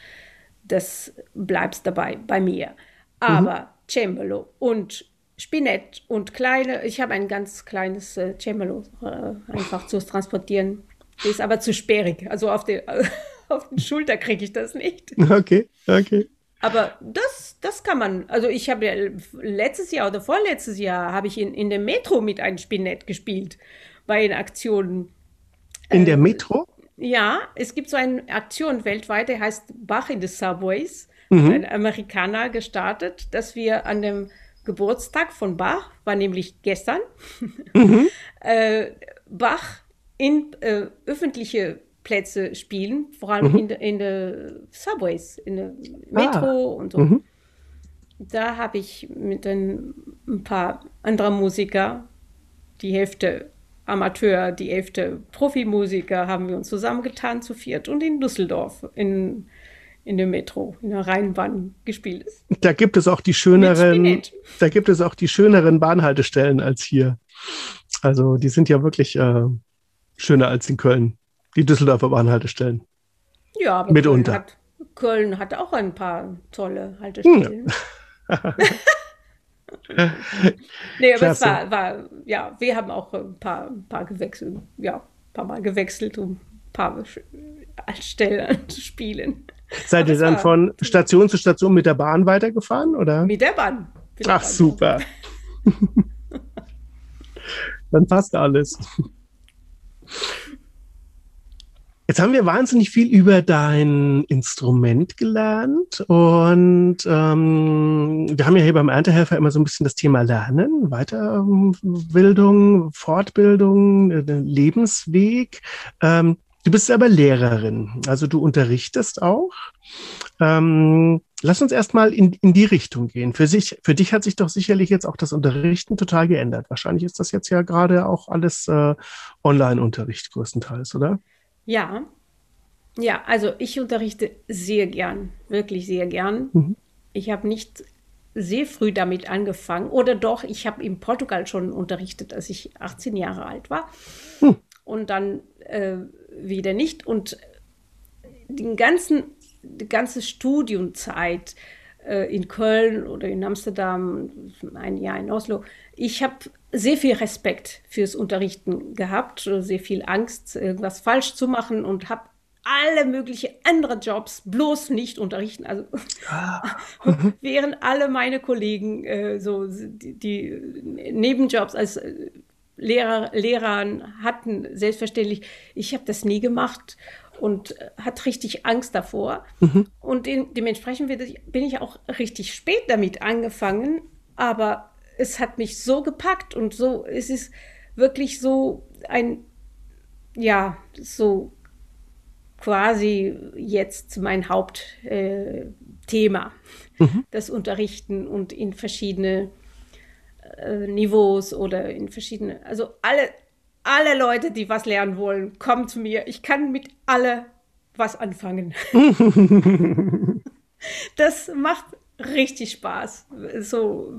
das bleibt dabei bei mir. Aber mhm. Cembalo und Spinett und kleine, ich habe ein ganz kleines äh, Cembalo äh, einfach zu transportieren. Ist aber zu sperrig. Also auf, die, auf den Schulter kriege ich das nicht. Okay, okay. Aber das, das kann man. Also ich habe ja letztes Jahr oder vorletztes Jahr habe ich in, in der Metro mit einem Spinett gespielt bei den Aktionen. In der ähm, Metro? Ja, es gibt so eine Aktion weltweit, die heißt Bach in the Subways. Mhm. Ein Amerikaner gestartet, dass wir an dem Geburtstag von Bach, war nämlich gestern, mhm. äh, Bach in äh, öffentliche Plätze spielen, vor allem mhm. in den in de Subways, in der Metro ah. und so. Mhm. Da habe ich mit ein, ein paar anderen Musiker, die Hälfte Amateur, die Hälfte Profimusiker, haben wir uns zusammengetan zu viert und in Düsseldorf in in der Metro, in der Rheinbahn gespielt ist. Da gibt es auch die schöneren, da gibt es auch die schöneren Bahnhaltestellen als hier. Also die sind ja wirklich äh, schöner als in Köln, die Düsseldorfer Bahnhaltestellen. Ja, aber mitunter. Köln hat, Köln hat auch ein paar tolle Haltestellen. Ja. nee, aber Klasse. es war, war, ja, wir haben auch ein paar, ein paar gewechselt, ja, ein paar Mal gewechselt, um ein paar Stellen zu spielen. Seid ihr dann von Station zu Station mit der Bahn weitergefahren, oder? Mit der Bahn. Mit der Ach, Bahn. super. dann passt alles. Jetzt haben wir wahnsinnig viel über dein Instrument gelernt und ähm, wir haben ja hier beim Erntehelfer immer so ein bisschen das Thema Lernen, Weiterbildung, Fortbildung, äh, Lebensweg. Ähm, Du bist aber Lehrerin, also du unterrichtest auch. Ähm, lass uns erstmal in, in die Richtung gehen. Für, sich, für dich hat sich doch sicherlich jetzt auch das Unterrichten total geändert. Wahrscheinlich ist das jetzt ja gerade auch alles äh, Online-Unterricht größtenteils, oder? Ja. Ja, also ich unterrichte sehr gern, wirklich sehr gern. Mhm. Ich habe nicht sehr früh damit angefangen. Oder doch, ich habe in Portugal schon unterrichtet, als ich 18 Jahre alt war. Hm. Und dann äh, wieder nicht. Und den ganzen, die ganze Studiumzeit äh, in Köln oder in Amsterdam, ein Jahr in Oslo, ich habe sehr viel Respekt fürs Unterrichten gehabt, sehr viel Angst, irgendwas falsch zu machen und habe alle möglichen andere Jobs bloß nicht unterrichten. Also ah. während alle meine Kollegen äh, so die, die, Nebenjobs als Lehrer, Lehrern hatten, selbstverständlich. Ich habe das nie gemacht. und hat richtig Angst davor. Mhm. Und de dementsprechend bin ich auch richtig spät damit angefangen, aber es hat mich so gepackt und so, es ist wirklich so ein, ja, so quasi jetzt mein Hauptthema, äh, mhm. das Unterrichten und in verschiedene äh, Niveaus oder in verschiedene, also alle, alle Leute, die was lernen wollen, kommen zu mir. Ich kann mit alle was anfangen. das macht richtig Spaß. So,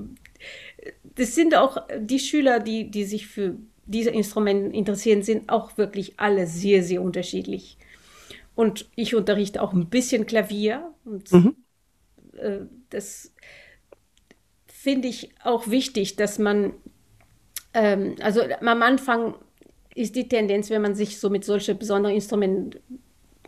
das sind auch die Schüler, die, die sich für diese Instrumente interessieren, sind auch wirklich alle sehr, sehr unterschiedlich. Und ich unterrichte auch ein bisschen Klavier. Und mhm. äh, das finde ich auch wichtig, dass man, ähm, also am Anfang ist die Tendenz, wenn man sich so mit solchen besonderen Instrumenten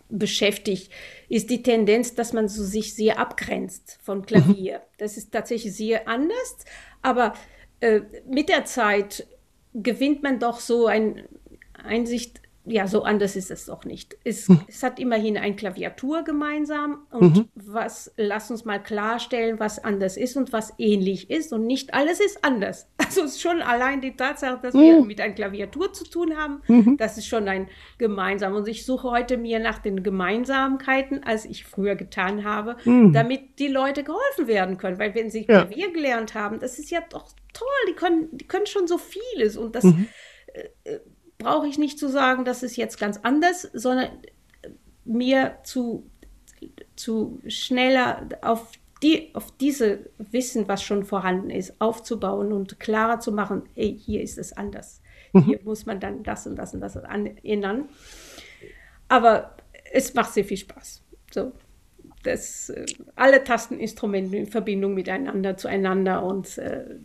beschäftigt, ist die Tendenz, dass man so sich sehr abgrenzt von Klavier. Mhm. Das ist tatsächlich sehr anders, aber äh, mit der Zeit gewinnt man doch so ein Einsicht ja, so anders ist es doch nicht. Es, hm. es hat immerhin ein Klaviatur gemeinsam und mhm. was, lass uns mal klarstellen, was anders ist und was ähnlich ist und nicht alles ist anders. Also es ist schon allein die Tatsache, dass mhm. wir mit einer Klaviatur zu tun haben, mhm. das ist schon ein gemeinsam. Und ich suche heute mehr nach den Gemeinsamkeiten, als ich früher getan habe, mhm. damit die Leute geholfen werden können. Weil wenn sie ja. Klavier gelernt haben, das ist ja doch toll, die können, die können schon so vieles und das mhm. äh, äh brauche ich nicht zu sagen, das ist jetzt ganz anders, sondern mir zu, zu schneller auf, die, auf diese Wissen, was schon vorhanden ist, aufzubauen und klarer zu machen, hey, hier ist es anders. Mhm. Hier muss man dann das und das und das ändern. Aber es macht sehr viel Spaß. So, das, äh, alle Tasteninstrumente in Verbindung miteinander, zueinander und äh,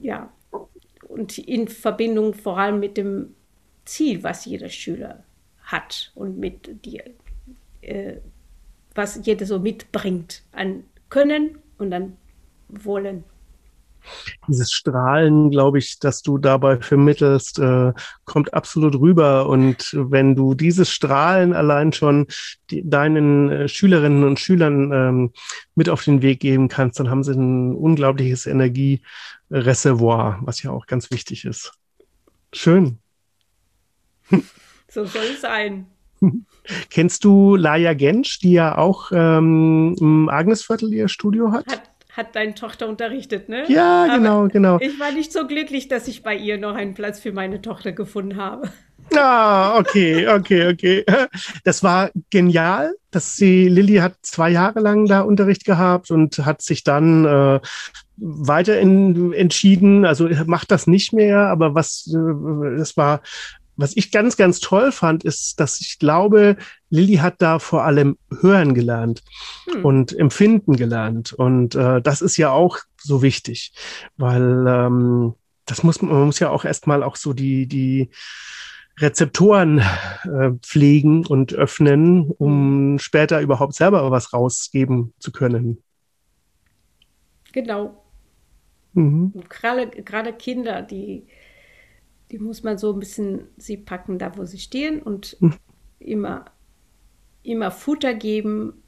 ja, und in Verbindung vor allem mit dem Ziel, was jeder Schüler hat und mit dir, äh, was jeder so mitbringt an Können und an Wollen. Dieses Strahlen, glaube ich, dass du dabei vermittelst, äh, kommt absolut rüber. Und wenn du dieses Strahlen allein schon die, deinen äh, Schülerinnen und Schülern ähm, mit auf den Weg geben kannst, dann haben sie ein unglaubliches Energiereservoir, was ja auch ganz wichtig ist. Schön. so soll es sein. Kennst du Laia Gensch, die ja auch ähm, im Agnesviertel ihr Studio hat? Hat, hat deine Tochter unterrichtet, ne? Ja, Aber genau, genau. Ich war nicht so glücklich, dass ich bei ihr noch einen Platz für meine Tochter gefunden habe. Ah, okay, okay, okay. Das war genial, dass sie, Lilly hat zwei Jahre lang da Unterricht gehabt und hat sich dann äh, weiter in, entschieden, also macht das nicht mehr, aber was, äh, das war was ich ganz, ganz toll fand, ist, dass ich glaube, Lilly hat da vor allem hören gelernt hm. und empfinden gelernt. Und äh, das ist ja auch so wichtig, weil ähm, das muss man muss ja auch erstmal auch so die, die Rezeptoren äh, pflegen und öffnen, um hm. später überhaupt selber was rausgeben zu können. Genau. Mhm. Gerade, gerade Kinder, die die muss man so ein bisschen sie packen, da wo sie stehen und hm. immer, immer Futter geben,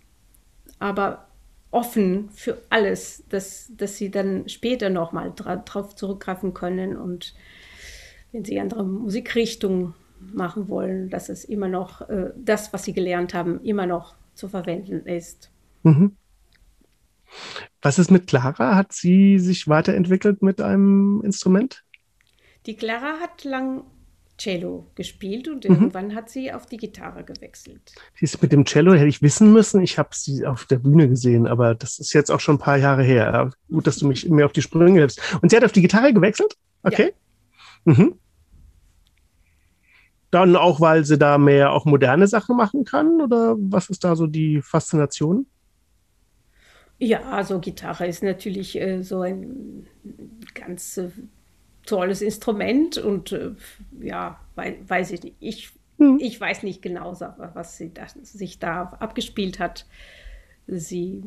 aber offen für alles, dass, dass sie dann später nochmal dra drauf zurückgreifen können und wenn sie andere Musikrichtungen machen wollen, dass es immer noch äh, das, was sie gelernt haben, immer noch zu verwenden ist. Mhm. Was ist mit Clara? Hat sie sich weiterentwickelt mit einem Instrument? Die Clara hat lang Cello gespielt und mhm. irgendwann hat sie auf die Gitarre gewechselt. Sie ist mit dem Cello, hätte ich wissen müssen, ich habe sie auf der Bühne gesehen, aber das ist jetzt auch schon ein paar Jahre her. Gut, dass du mich mir auf die Sprünge hilfst. Und sie hat auf die Gitarre gewechselt? Okay. Ja. Mhm. Dann auch, weil sie da mehr auch moderne Sachen machen kann? Oder was ist da so die Faszination? Ja, also Gitarre ist natürlich äh, so ein ganz äh, tolles Instrument und äh, ja, weiß ich nicht. Ich, hm. ich weiß nicht genau, was sie da, sich da abgespielt hat. Sie,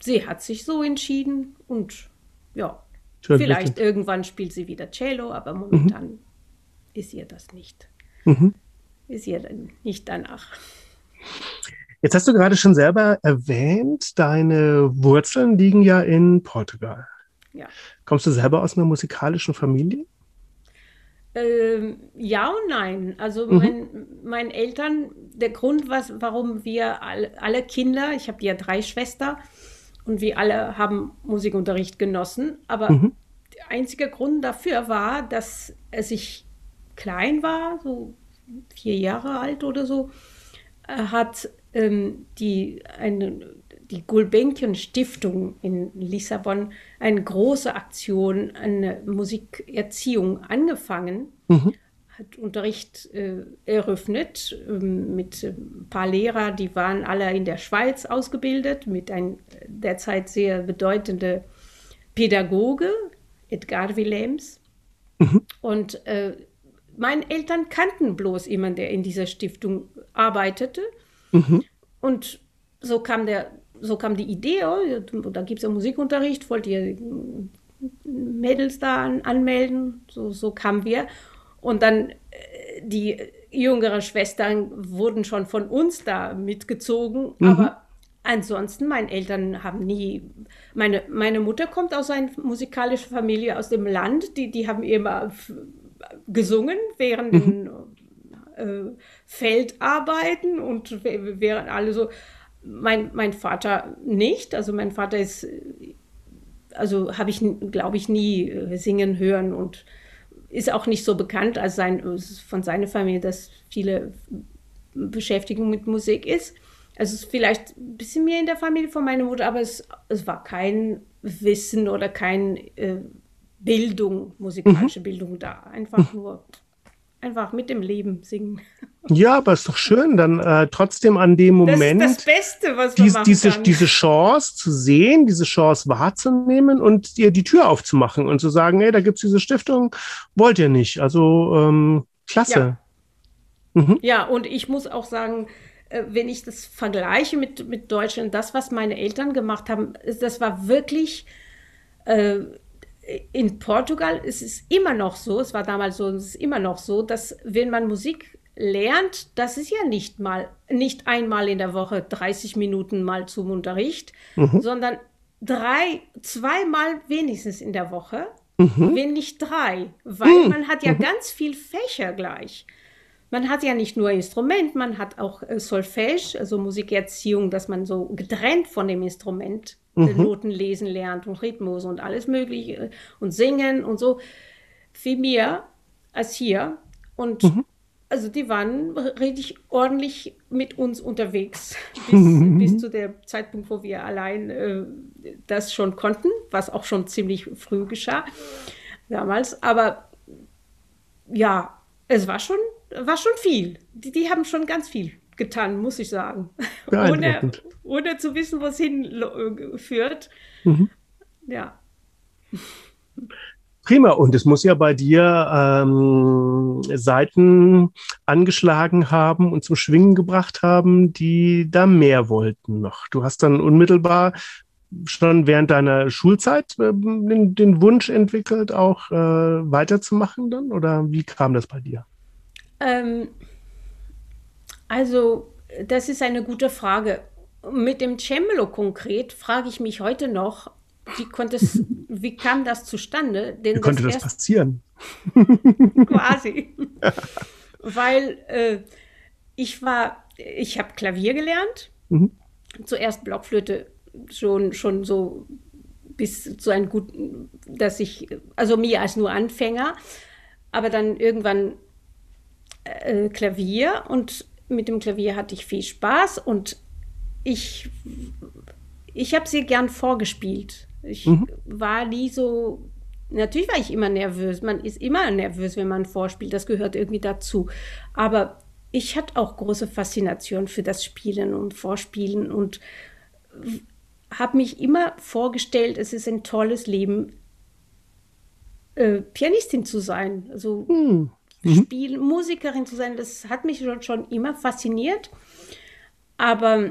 sie hat sich so entschieden und ja, Schön, vielleicht richtig. irgendwann spielt sie wieder Cello, aber momentan mhm. ist ihr das nicht. Mhm. ist ihr nicht danach. Jetzt hast du gerade schon selber erwähnt, deine Wurzeln liegen ja in Portugal. Ja. Kommst du selber aus einer musikalischen Familie? Ähm, ja und nein. Also mhm. mein, meinen Eltern, der Grund, was, warum wir alle, alle Kinder, ich habe ja drei Schwestern und wir alle haben Musikunterricht genossen, aber mhm. der einzige Grund dafür war, dass als ich klein war, so vier Jahre alt oder so, äh, hat ähm, die, eine, die Gulbenkian Stiftung in Lissabon eine große Aktion, eine Musikerziehung angefangen, mhm. hat Unterricht äh, eröffnet äh, mit ein paar Lehrern, die waren alle in der Schweiz ausgebildet, mit einem derzeit sehr bedeutenden Pädagoge, Edgar Willems. Mhm. Und äh, meine Eltern kannten bloß jemanden, der in dieser Stiftung arbeitete. Mhm. Und so kam der so kam die Idee, oh, da gibt es ja Musikunterricht, wollt ihr Mädels da an, anmelden? So, so kamen wir. Und dann äh, die jüngeren Schwestern wurden schon von uns da mitgezogen, mhm. aber ansonsten, meine Eltern haben nie, meine, meine Mutter kommt aus einer musikalischen Familie aus dem Land, die, die haben immer gesungen während mhm. den äh, Feldarbeiten und während alle so, mein, mein Vater nicht. Also mein Vater ist, also habe ich, glaube ich, nie äh, singen hören und ist auch nicht so bekannt als sein, von seiner Familie, dass viele Beschäftigung mit Musik ist. Also es ist vielleicht ein bisschen mehr in der Familie von meiner Mutter, aber es, es war kein Wissen oder keine äh, Bildung, musikalische mhm. Bildung da. Einfach nur einfach mit dem Leben singen. Ja, aber ist doch schön, dann äh, trotzdem an dem Moment. Das ist das Beste, was dies, diese, diese Chance zu sehen, diese Chance wahrzunehmen und dir die Tür aufzumachen und zu sagen, hey, da gibt es diese Stiftung, wollt ihr nicht. Also ähm, klasse. Ja. Mhm. ja, und ich muss auch sagen, äh, wenn ich das vergleiche mit, mit Deutschland, das, was meine Eltern gemacht haben, das war wirklich äh, in Portugal ist es immer noch so, es war damals so, es ist immer noch so, dass wenn man Musik lernt, das ist ja nicht mal, nicht einmal in der Woche 30 Minuten mal zum Unterricht, mhm. sondern drei, zweimal wenigstens in der Woche, mhm. wenn nicht drei, weil mhm. man hat ja mhm. ganz viel Fächer gleich. Man hat ja nicht nur Instrument, man hat auch äh, Solfège, also Musikerziehung, dass man so getrennt von dem Instrument mhm. Noten lesen lernt und Rhythmus und alles Mögliche und singen und so. Viel mehr als hier. Und mhm. Also die waren richtig ordentlich mit uns unterwegs bis, bis zu dem Zeitpunkt, wo wir allein äh, das schon konnten, was auch schon ziemlich früh geschah damals. Aber ja, es war schon, war schon viel. Die, die haben schon ganz viel getan, muss ich sagen. Ohne, ohne zu wissen, wo es hinführt. Mhm. Ja. Prima. Und es muss ja bei dir ähm, Seiten angeschlagen haben und zum Schwingen gebracht haben, die da mehr wollten noch. Du hast dann unmittelbar schon während deiner Schulzeit äh, den, den, Wunsch entwickelt, auch äh, weiterzumachen dann? Oder wie kam das bei dir? Ähm, also, das ist eine gute Frage. Mit dem Cembalo konkret frage ich mich heute noch, wie, konnte es, wie kam das zustande? Denn wie konnte das, das passieren? Quasi. Ja. Weil äh, ich war, ich habe Klavier gelernt. Mhm. Zuerst Blockflöte schon, schon so bis zu einem guten, dass ich, also mir als nur Anfänger, aber dann irgendwann äh, Klavier und mit dem Klavier hatte ich viel Spaß und ich, ich habe sie gern vorgespielt. Ich mhm. war nie so, natürlich war ich immer nervös. Man ist immer nervös, wenn man vorspielt. Das gehört irgendwie dazu. Aber ich hatte auch große Faszination für das Spielen und Vorspielen und habe mich immer vorgestellt, es ist ein tolles Leben, äh, Pianistin zu sein. Also mhm mhm. Spiel, Musikerin zu sein, das hat mich schon, schon immer fasziniert. Aber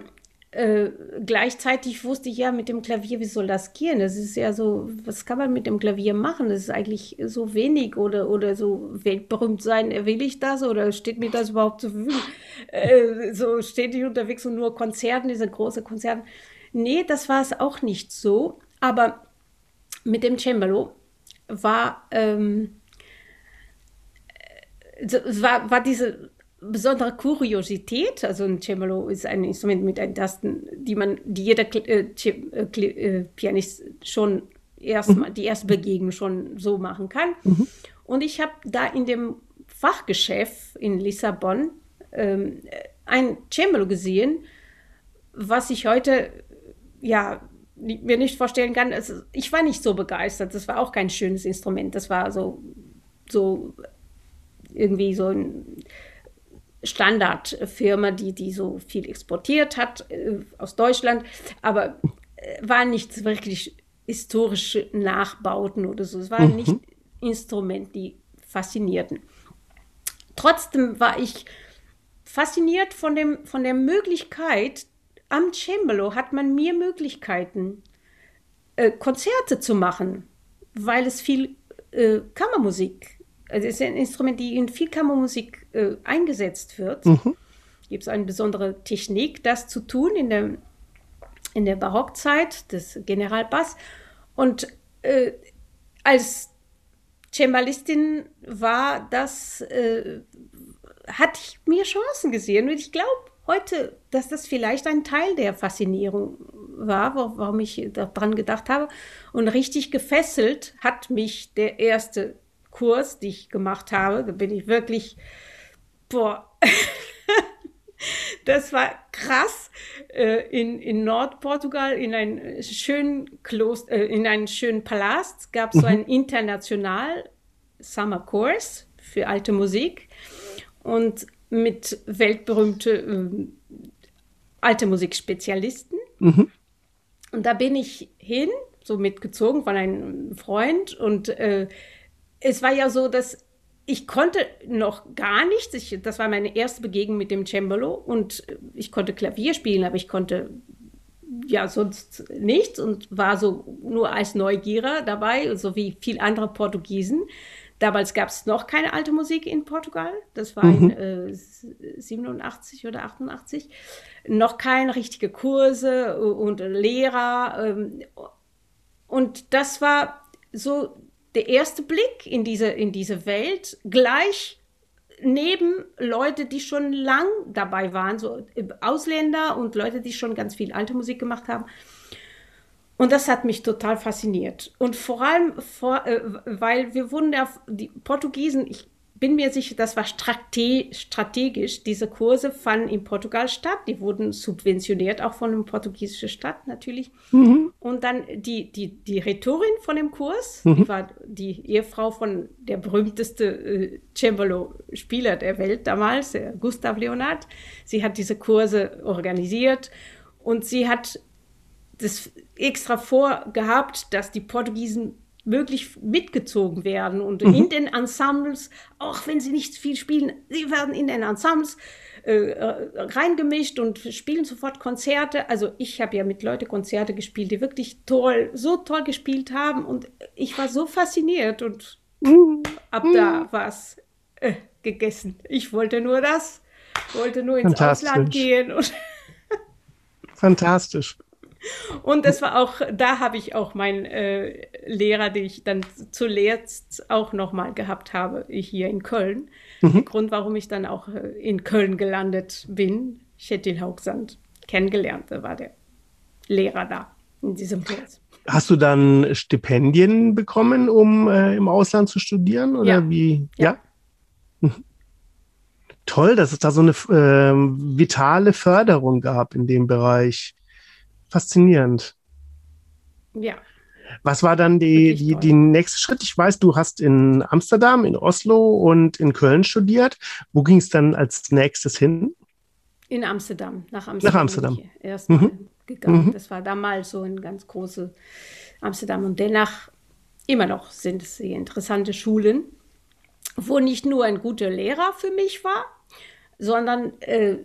äh, gleichzeitig wusste ich ja mit dem Klavier, wie soll das gehen? Das ist ja so, was kann man mit dem Klavier machen? Das ist eigentlich so wenig oder, oder so weltberühmt sein, will ich das oder steht mir das überhaupt zur Verfügung? Äh, so steht ich unterwegs und nur Konzerten, diese großen Konzerten. Nee, das war es auch nicht so. Aber mit dem Cembalo war, ähm, äh, war, war diese besondere Kuriosität. Also ein Cembalo ist ein Instrument mit einen Tasten, die man, die jeder äh, äh, äh, Pianist schon erstmal, mhm. die erste Begegnung schon so machen kann. Mhm. Und ich habe da in dem Fachgeschäft in Lissabon ähm, ein Cembalo gesehen, was ich heute ja mir nicht vorstellen kann. Also ich war nicht so begeistert. Das war auch kein schönes Instrument. Das war so so irgendwie so ein Standardfirma, die, die so viel exportiert hat äh, aus Deutschland, aber äh, waren nicht wirklich historische Nachbauten oder so. Es waren mhm. nicht Instrumente, die faszinierten. Trotzdem war ich fasziniert von, dem, von der Möglichkeit, am Cembalo hat man mir Möglichkeiten, äh, Konzerte zu machen, weil es viel äh, Kammermusik also es ist ein Instrument, die in viel Kammermusik äh, eingesetzt wird. Mhm. Gibt es eine besondere Technik, das zu tun in der, in der Barockzeit des Generalbass. Und äh, als Cembalistin war das, äh, hatte ich mir Chancen gesehen. Und ich glaube heute, dass das vielleicht ein Teil der Faszinierung war, warum ich daran gedacht habe. Und richtig gefesselt hat mich der erste Kurs, die ich gemacht habe. Da bin ich wirklich, boah, das war krass. Äh, in, in Nordportugal, in einen schönen Kloster, äh, in einen schönen Palast, gab es so mhm. einen international Summer Course für alte Musik und mit weltberühmte äh, alte Musikspezialisten. Mhm. Und da bin ich hin, so mitgezogen von einem Freund und äh, es war ja so, dass ich konnte noch gar nichts. Ich, das war meine erste Begegnung mit dem Cembalo und ich konnte Klavier spielen, aber ich konnte ja sonst nichts und war so nur als Neugierer dabei, so wie viele andere Portugiesen. Damals gab es noch keine alte Musik in Portugal. Das war mhm. in äh, 87 oder 88. Noch keine richtige Kurse und Lehrer. Ähm, und das war so der erste Blick in diese, in diese Welt gleich neben Leute, die schon lang dabei waren, so Ausländer und Leute, die schon ganz viel alte Musik gemacht haben. Und das hat mich total fasziniert. Und vor allem, vor, äh, weil wir wurden ja, die Portugiesen, ich bin mir sicher, das war strate strategisch. Diese Kurse fanden in Portugal statt. Die wurden subventioniert, auch von der portugiesischen Stadt natürlich. Mhm. Und dann die, die, die Rhetorin von dem Kurs, mhm. die war die Ehefrau von der berühmteste äh, Cembalo-Spieler der Welt damals, der Gustav Leonard. Sie hat diese Kurse organisiert und sie hat das extra vorgehabt, dass die Portugiesen wirklich mitgezogen werden und mhm. in den Ensembles, auch wenn sie nicht viel spielen, sie werden in den Ensembles äh, äh reingemischt und spielen sofort Konzerte. Also ich habe ja mit Leuten Konzerte gespielt, die wirklich toll, so toll gespielt haben und ich war so fasziniert und mhm. ab da war es äh, gegessen. Ich wollte nur das, wollte nur ins Ausland gehen. Und Fantastisch. Und das war auch, da habe ich auch meinen äh, Lehrer, den ich dann zuletzt auch nochmal gehabt habe, hier in Köln. Mhm. Der Grund, warum ich dann auch äh, in Köln gelandet bin, Chetil Haugsand, kennengelernt, da war der Lehrer da in diesem Kurs. Hast du dann Stipendien bekommen, um äh, im Ausland zu studieren? Oder ja. wie? Ja. ja? Mhm. Toll, dass es da so eine äh, vitale Förderung gab in dem Bereich faszinierend. Ja. Was war dann die, die, die nächste Schritt? Ich weiß, du hast in Amsterdam, in Oslo und in Köln studiert. Wo ging es dann als nächstes hin? In Amsterdam, nach Amsterdam. Nach Amsterdam. Erstmal mhm. gegangen. Mhm. Das war damals so ein ganz großes Amsterdam. Und danach immer noch sind es sehr interessante Schulen, wo nicht nur ein guter Lehrer für mich war, sondern äh,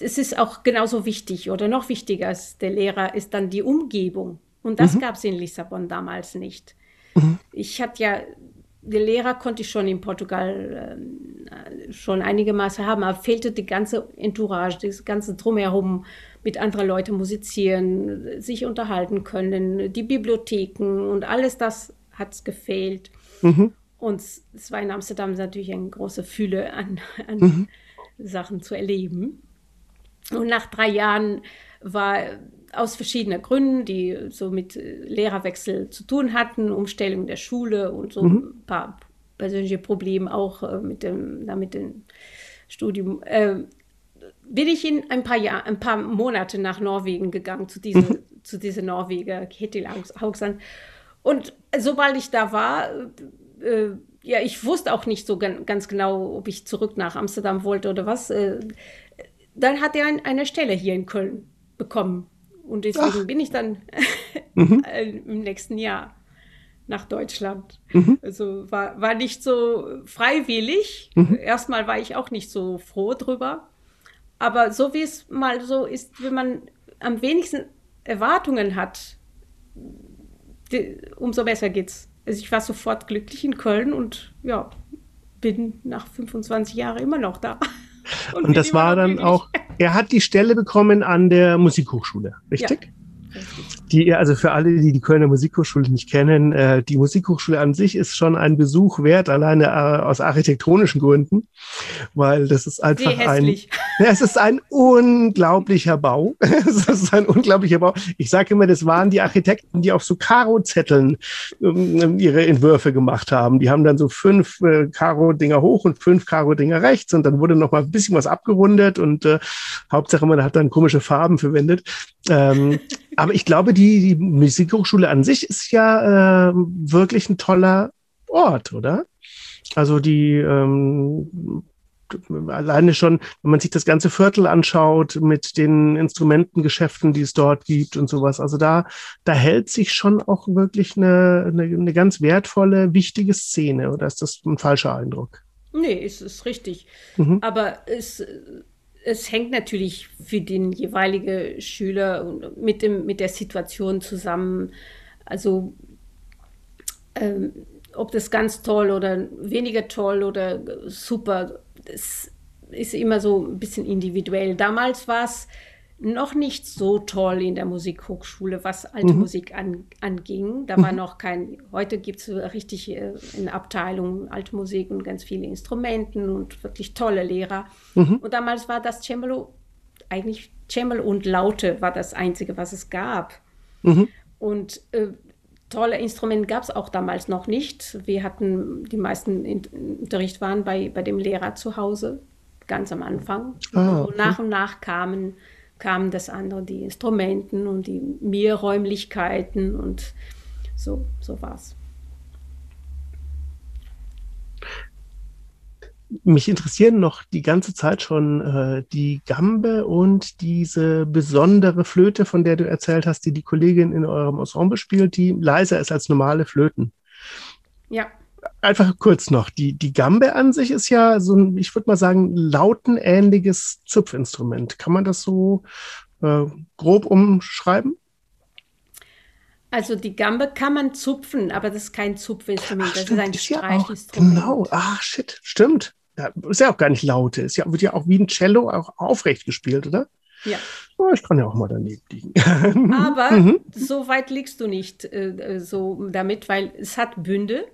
es ist auch genauso wichtig oder noch wichtiger als der Lehrer ist dann die Umgebung. Und das mhm. gab es in Lissabon damals nicht. Mhm. Ich hatte ja, die Lehrer konnte ich schon in Portugal äh, schon einige Maße haben, aber fehlte die ganze Entourage, das ganze Drumherum, mit anderen Leuten musizieren, sich unterhalten können, die Bibliotheken und alles das hat es gefehlt. Mhm. Und es war in Amsterdam natürlich eine große Fülle an, an mhm. Sachen zu erleben. Und nach drei Jahren war aus verschiedenen Gründen, die so mit Lehrerwechsel zu tun hatten, Umstellung der Schule und so mhm. ein paar persönliche Probleme auch äh, mit dem, da mit dem Studium, äh, bin ich in ein paar Jahr, ein paar Monate nach Norwegen gegangen zu dieser, mhm. zu dieser Norweger Ketil Haugsand. Und sobald ich da war, äh, ja, ich wusste auch nicht so ganz genau, ob ich zurück nach Amsterdam wollte oder was. Dann hat er ein, eine Stelle hier in Köln bekommen. Und deswegen Ach. bin ich dann mhm. im nächsten Jahr nach Deutschland. Mhm. Also war, war nicht so freiwillig. Mhm. Erstmal war ich auch nicht so froh drüber. Aber so wie es mal so ist, wenn man am wenigsten Erwartungen hat, die, umso besser geht's. Also ich war sofort glücklich in Köln und ja, bin nach 25 Jahren immer noch da. Und, und das war dann auch, er hat die Stelle bekommen an der Musikhochschule, richtig? Ja. Die, also für alle, die die Kölner Musikhochschule nicht kennen, äh, die Musikhochschule an sich ist schon ein Besuch wert, alleine äh, aus architektonischen Gründen, weil das ist einfach ein, ja, es ist ein unglaublicher Bau. es ist ein unglaublicher Bau. Ich sage immer, das waren die Architekten, die auf so Karo-Zetteln ähm, ihre Entwürfe gemacht haben. Die haben dann so fünf äh, Karo-Dinger hoch und fünf Karo-Dinger rechts und dann wurde noch mal ein bisschen was abgerundet und äh, Hauptsache man hat dann komische Farben verwendet. Ähm, aber ich glaube, die, die Musikhochschule an sich ist ja äh, wirklich ein toller Ort, oder? Also die ähm, alleine schon, wenn man sich das ganze Viertel anschaut mit den Instrumentengeschäften, die es dort gibt und sowas. Also da, da hält sich schon auch wirklich eine, eine, eine ganz wertvolle, wichtige Szene. Oder ist das ein falscher Eindruck? Nee, es ist richtig. Mhm. Aber es es hängt natürlich für den jeweiligen Schüler mit, dem, mit der Situation zusammen. Also ähm, ob das ganz toll oder weniger toll oder super, das ist immer so ein bisschen individuell. Damals war es noch nicht so toll in der Musikhochschule, was alte mhm. Musik an, anging. Da war mhm. noch kein, heute gibt es richtig äh, eine Abteilung alte Musik und ganz viele Instrumenten und wirklich tolle Lehrer. Mhm. Und damals war das Cembalo, eigentlich Cembalo und Laute war das Einzige, was es gab. Mhm. Und äh, tolle Instrumente gab es auch damals noch nicht. Wir hatten, die meisten in, Unterricht waren bei, bei dem Lehrer zu Hause, ganz am Anfang. Ah, okay. Und nach und nach kamen kamen das andere, die Instrumenten und die Mehrräumlichkeiten und so, so war's. Mich interessieren noch die ganze Zeit schon äh, die Gambe und diese besondere Flöte, von der du erzählt hast, die die Kollegin in eurem Ensemble spielt, die leiser ist als normale Flöten. Ja einfach kurz noch, die, die Gambe an sich ist ja so ein, ich würde mal sagen, lautenähnliches Zupfinstrument. Kann man das so äh, grob umschreiben? Also die Gambe kann man zupfen, aber das ist kein Zupfinstrument, Ach, das stimmt, ist ein Streichinstrument. Ja genau, ach shit, stimmt. Ja, ist ja auch gar nicht laute, ist ja, wird ja auch wie ein Cello auch aufrecht gespielt, oder? Ja. Oh, ich kann ja auch mal daneben liegen. Aber mhm. so weit liegst du nicht äh, so damit, weil es hat Bünde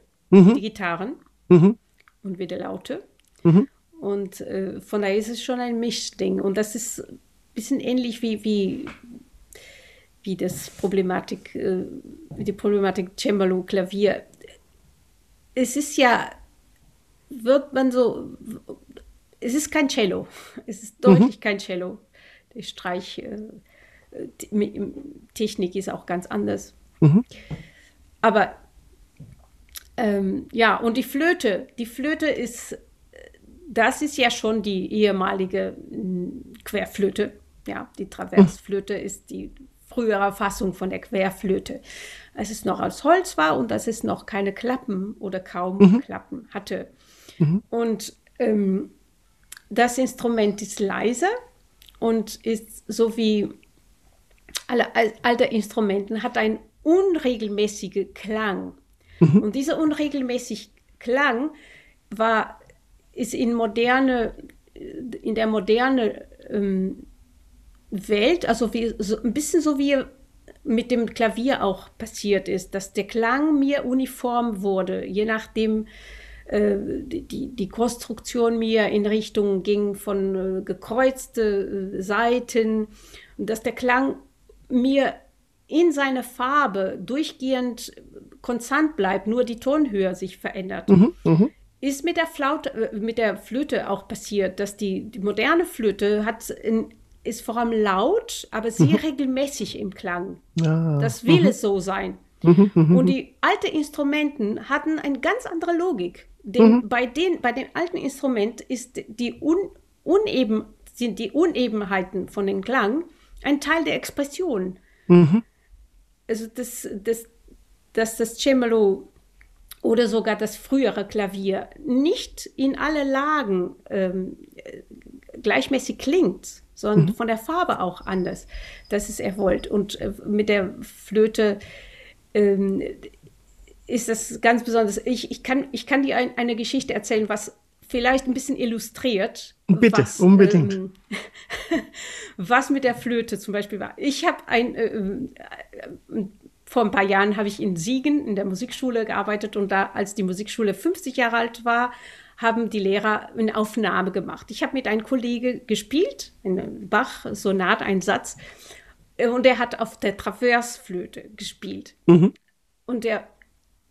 mhm. die Gitarren mhm. und wieder Laute. Mhm. Und äh, von daher ist es schon ein Mischding. Und das ist ein bisschen ähnlich wie, wie, wie das Problematik, äh, wie die Problematik Cembalo, Klavier. Es ist ja, wird man so, es ist kein Cello. Es ist deutlich mhm. kein Cello. Die Streichtechnik äh, ist auch ganz anders. Mhm. Aber ähm, ja, und die Flöte. Die Flöte ist, das ist ja schon die ehemalige hm, Querflöte. Ja, die Traversflöte ist die frühere Fassung von der Querflöte. Als es noch aus Holz war und dass es noch keine Klappen oder kaum mhm. Klappen hatte. Mhm. Und ähm, das Instrument ist leise und ist so wie alle alte Instrumenten, hat einen unregelmäßigen Klang. Mhm. Und dieser unregelmäßige Klang war, ist in moderne, in der moderne ähm, Welt, also wie, so, ein bisschen so wie mit dem Klavier auch passiert ist, dass der Klang mir uniform wurde, je nachdem äh, die, die Konstruktion mir in Richtung ging von äh, gekreuzte äh, Seiten dass der Klang mir in seiner Farbe durchgehend konstant bleibt, nur die Tonhöhe sich verändert. Mhm, mh. Ist mit der, Flaute, äh, mit der Flöte auch passiert, dass die, die moderne Flöte hat in, ist vor allem laut, aber sehr mhm. regelmäßig im Klang. Ah, das will mhm. es so sein. Mhm, mhm, Und die alten Instrumenten hatten eine ganz andere Logik. Denn bei, den, bei den alten Instrumenten ist die Un, uneben, sind die Unebenheiten von dem Klang ein Teil der Expression. Mhm. Also das, das, dass das Cembalo oder sogar das frühere Klavier nicht in alle Lagen ähm, gleichmäßig klingt, sondern mhm. von der Farbe auch anders. Das ist er wollt. Und äh, mit der Flöte ähm, ist das ganz besonders. Ich, ich, kann, ich kann dir ein, eine Geschichte erzählen, was vielleicht ein bisschen illustriert. Bitte, was, unbedingt. Ähm, was mit der Flöte zum Beispiel war. Ich habe ein, äh, äh, vor ein paar Jahren habe ich in Siegen in der Musikschule gearbeitet und da, als die Musikschule 50 Jahre alt war, haben die Lehrer eine Aufnahme gemacht. Ich habe mit einem Kollegen gespielt, in Bach, Sonat, ein Satz, äh, und er hat auf der Traversflöte gespielt. Mhm. Und der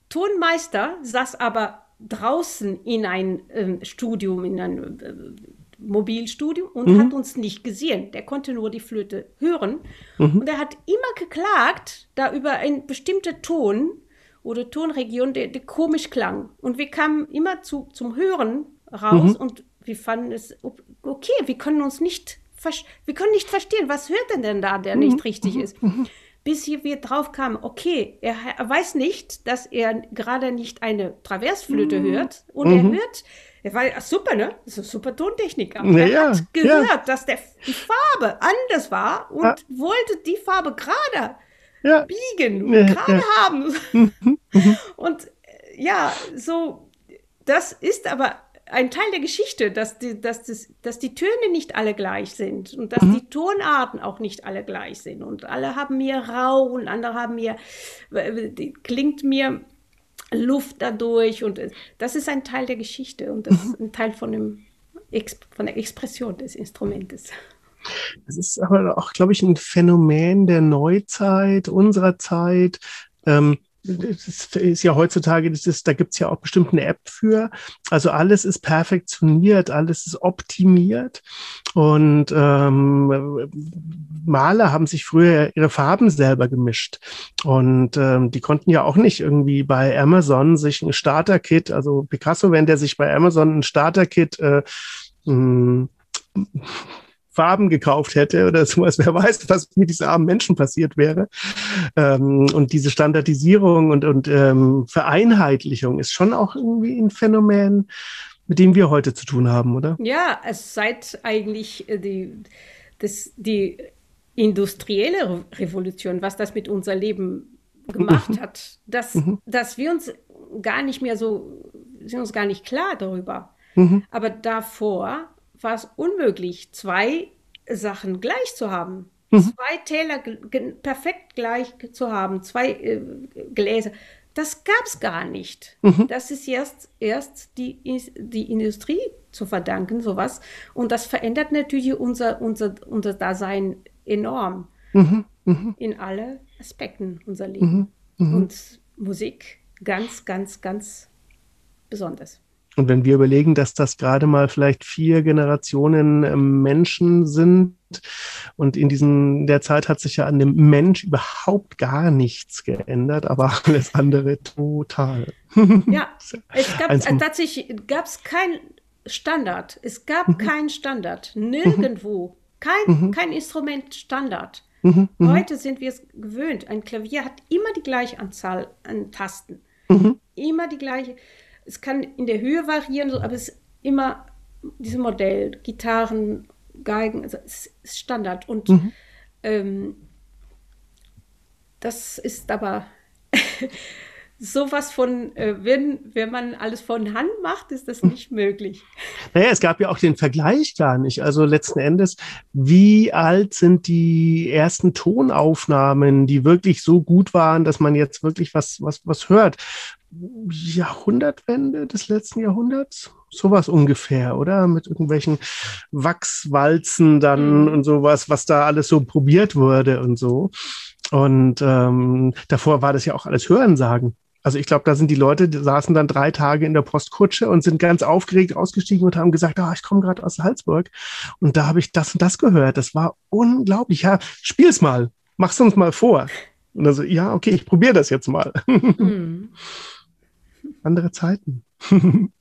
Tonmeister saß aber draußen in ein ähm, Studium, in ein äh, Mobilstudium und mhm. hat uns nicht gesehen. Der konnte nur die Flöte hören. Mhm. Und er hat immer geklagt, da über einen bestimmten Ton oder Tonregion, der, der, komisch klang. Und wir kamen immer zu, zum Hören raus mhm. und wir fanden es okay, wir können uns nicht, wir können nicht verstehen, was hört denn denn da, der nicht mhm. richtig ist. Bis hier wir drauf kamen, okay, er, er, weiß nicht, dass er gerade nicht eine Traversflöte mhm. hört und mhm. er hört, er war super, ne? Das ist eine super Tontechnik. Aber ja, er hat gehört, ja. dass der, die Farbe anders war und ja. wollte die Farbe gerade biegen und gerade haben. Mhm. Mhm. und ja, so, das ist aber ein Teil der Geschichte, dass die, dass, das, dass die Töne nicht alle gleich sind und dass mhm. die Tonarten auch nicht alle gleich sind. Und alle haben mir rau und andere haben mir, klingt mir Luft dadurch. Und das ist ein Teil der Geschichte und das mhm. ist ein Teil von, dem, von der Expression des Instrumentes. Das ist aber auch, glaube ich, ein Phänomen der Neuzeit, unserer Zeit. Ähm, das ist ja heutzutage, das ist, da gibt's ja auch bestimmt eine App für. Also alles ist perfektioniert, alles ist optimiert. Und ähm, Maler haben sich früher ihre Farben selber gemischt. Und ähm, die konnten ja auch nicht irgendwie bei Amazon sich ein Starter-Kit, also Picasso, wenn der sich bei Amazon ein Starter-Kit äh, mh, Farben gekauft hätte oder sowas. Wer weiß, was mit diesen armen Menschen passiert wäre. Ähm, und diese Standardisierung und, und ähm, Vereinheitlichung ist schon auch irgendwie ein Phänomen, mit dem wir heute zu tun haben, oder? Ja, es seit eigentlich äh, die, das, die industrielle Revolution, was das mit unser Leben gemacht mhm. hat, dass, mhm. dass wir uns gar nicht mehr so, sind uns gar nicht klar darüber. Mhm. Aber davor war es unmöglich, zwei Sachen gleich zu haben. Mhm. Zwei Täler perfekt gleich zu haben, zwei äh, Gläser. Das gab es gar nicht. Mhm. Das ist erst, erst die, die Industrie zu verdanken, sowas. Und das verändert natürlich unser, unser, unser Dasein enorm. Mhm. mhm. In alle Aspekten unser Leben. Mhm. Mhm. Und Musik ganz, ganz, ganz besonders. Und wenn wir überlegen, dass das gerade mal vielleicht vier Generationen ähm, Menschen sind und in diesen der Zeit hat sich ja an dem Mensch überhaupt gar nichts geändert, aber alles andere total. Ja, es gab äh, tatsächlich gab es kein Standard. Es gab mhm. keinen Standard. Nirgendwo. Kein, mhm. kein Instrument Standard. Mhm. mhm. Heute sind wir es gewöhnt. Ein Klavier hat immer die gleiche Anzahl an Tasten. Mhm. Immer die gleiche es kann in der Höhe variieren, aber es ist immer dieses Modell, Gitarren, Geigen, also es ist Standard. Und mhm. ähm, das ist aber sowas von, äh, wenn, wenn man alles von Hand macht, ist das nicht möglich. Naja, es gab ja auch den Vergleich gar nicht. Also letzten Endes, wie alt sind die ersten Tonaufnahmen, die wirklich so gut waren, dass man jetzt wirklich was, was, was hört? Jahrhundertwende des letzten Jahrhunderts? Sowas ungefähr, oder? Mit irgendwelchen Wachswalzen dann mhm. und sowas, was da alles so probiert wurde und so. Und ähm, davor war das ja auch alles Hörensagen. Also ich glaube, da sind die Leute, die saßen dann drei Tage in der Postkutsche und sind ganz aufgeregt ausgestiegen und haben gesagt, ah, ich komme gerade aus Salzburg und da habe ich das und das gehört. Das war unglaublich. Ja, spiel's mal, mach's uns mal vor. Und also, ja, okay, ich probiere das jetzt mal. Mhm. Andere Zeiten.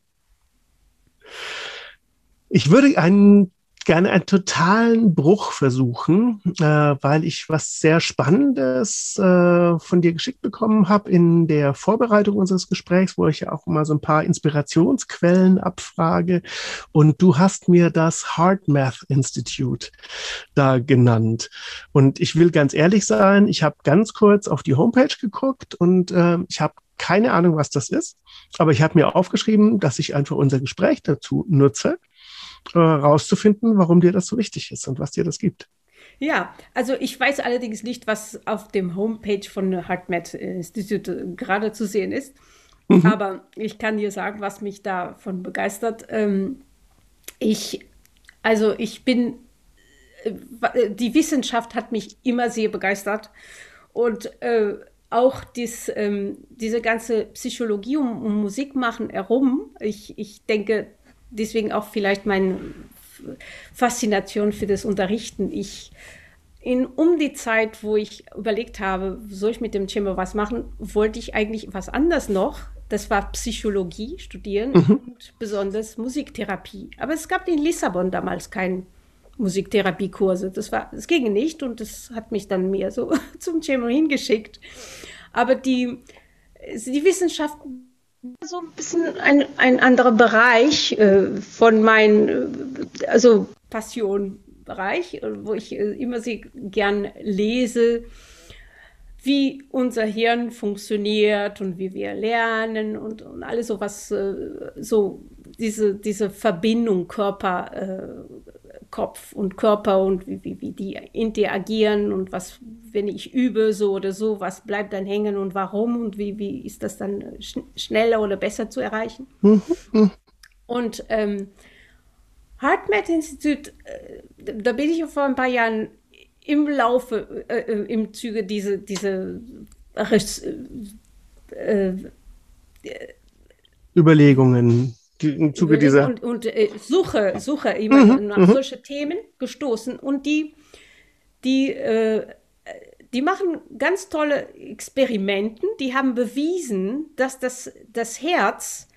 ich würde einen gerne einen totalen Bruch versuchen, äh, weil ich was sehr Spannendes äh, von dir geschickt bekommen habe in der Vorbereitung unseres Gesprächs, wo ich ja auch immer so ein paar Inspirationsquellen abfrage. Und du hast mir das Hard Math Institute da genannt. Und ich will ganz ehrlich sein, ich habe ganz kurz auf die Homepage geguckt und äh, ich habe keine Ahnung, was das ist, aber ich habe mir aufgeschrieben, dass ich einfach unser Gespräch dazu nutze äh, rauszufinden, warum dir das so wichtig ist und was dir das gibt. Ja, also ich weiß allerdings nicht, was auf dem Homepage von HeartMath Institute gerade zu sehen ist. Mhm. Aber ich kann dir sagen, was mich davon begeistert. Ähm, ich, also ich bin, äh, die Wissenschaft hat mich immer sehr begeistert und äh, auch dies, ähm, diese ganze Psychologie um, um Musik machen herum. Ich, ich denke, deswegen auch vielleicht meine Faszination für das Unterrichten. Ich in, um die Zeit, wo ich überlegt habe, soll ich mit dem Chamber was machen, wollte ich eigentlich was anderes noch. Das war Psychologie studieren mhm. und besonders Musiktherapie. Aber es gab in Lissabon damals keinen Musiktherapiekurse. Das war, das ging nicht und das hat mich dann mehr so zum Chamber hingeschickt. Aber die, die Wissenschaft so ein bisschen ein, ein anderer Bereich äh, von meinem, äh, also Passionbereich, äh, wo ich äh, immer sehr gern lese, wie unser Hirn funktioniert und wie wir lernen und, und alles so was, so diese, diese Verbindung Körper, äh, Kopf und Körper und wie, wie, wie die interagieren und was, wenn ich übe, so oder so, was bleibt dann hängen und warum und wie, wie ist das dann schn schneller oder besser zu erreichen. Mhm. Und ähm, HeartMath Institut, äh, da bin ich vor ein paar Jahren im Laufe, äh, äh im Zuge diese, diese äh, äh Überlegungen im Zuge dieser. Und, und äh, suche, suche immer mhm, nach mhm. solche Themen gestoßen und die, die, äh, die machen ganz tolle Experimenten, die haben bewiesen, dass das, das Herz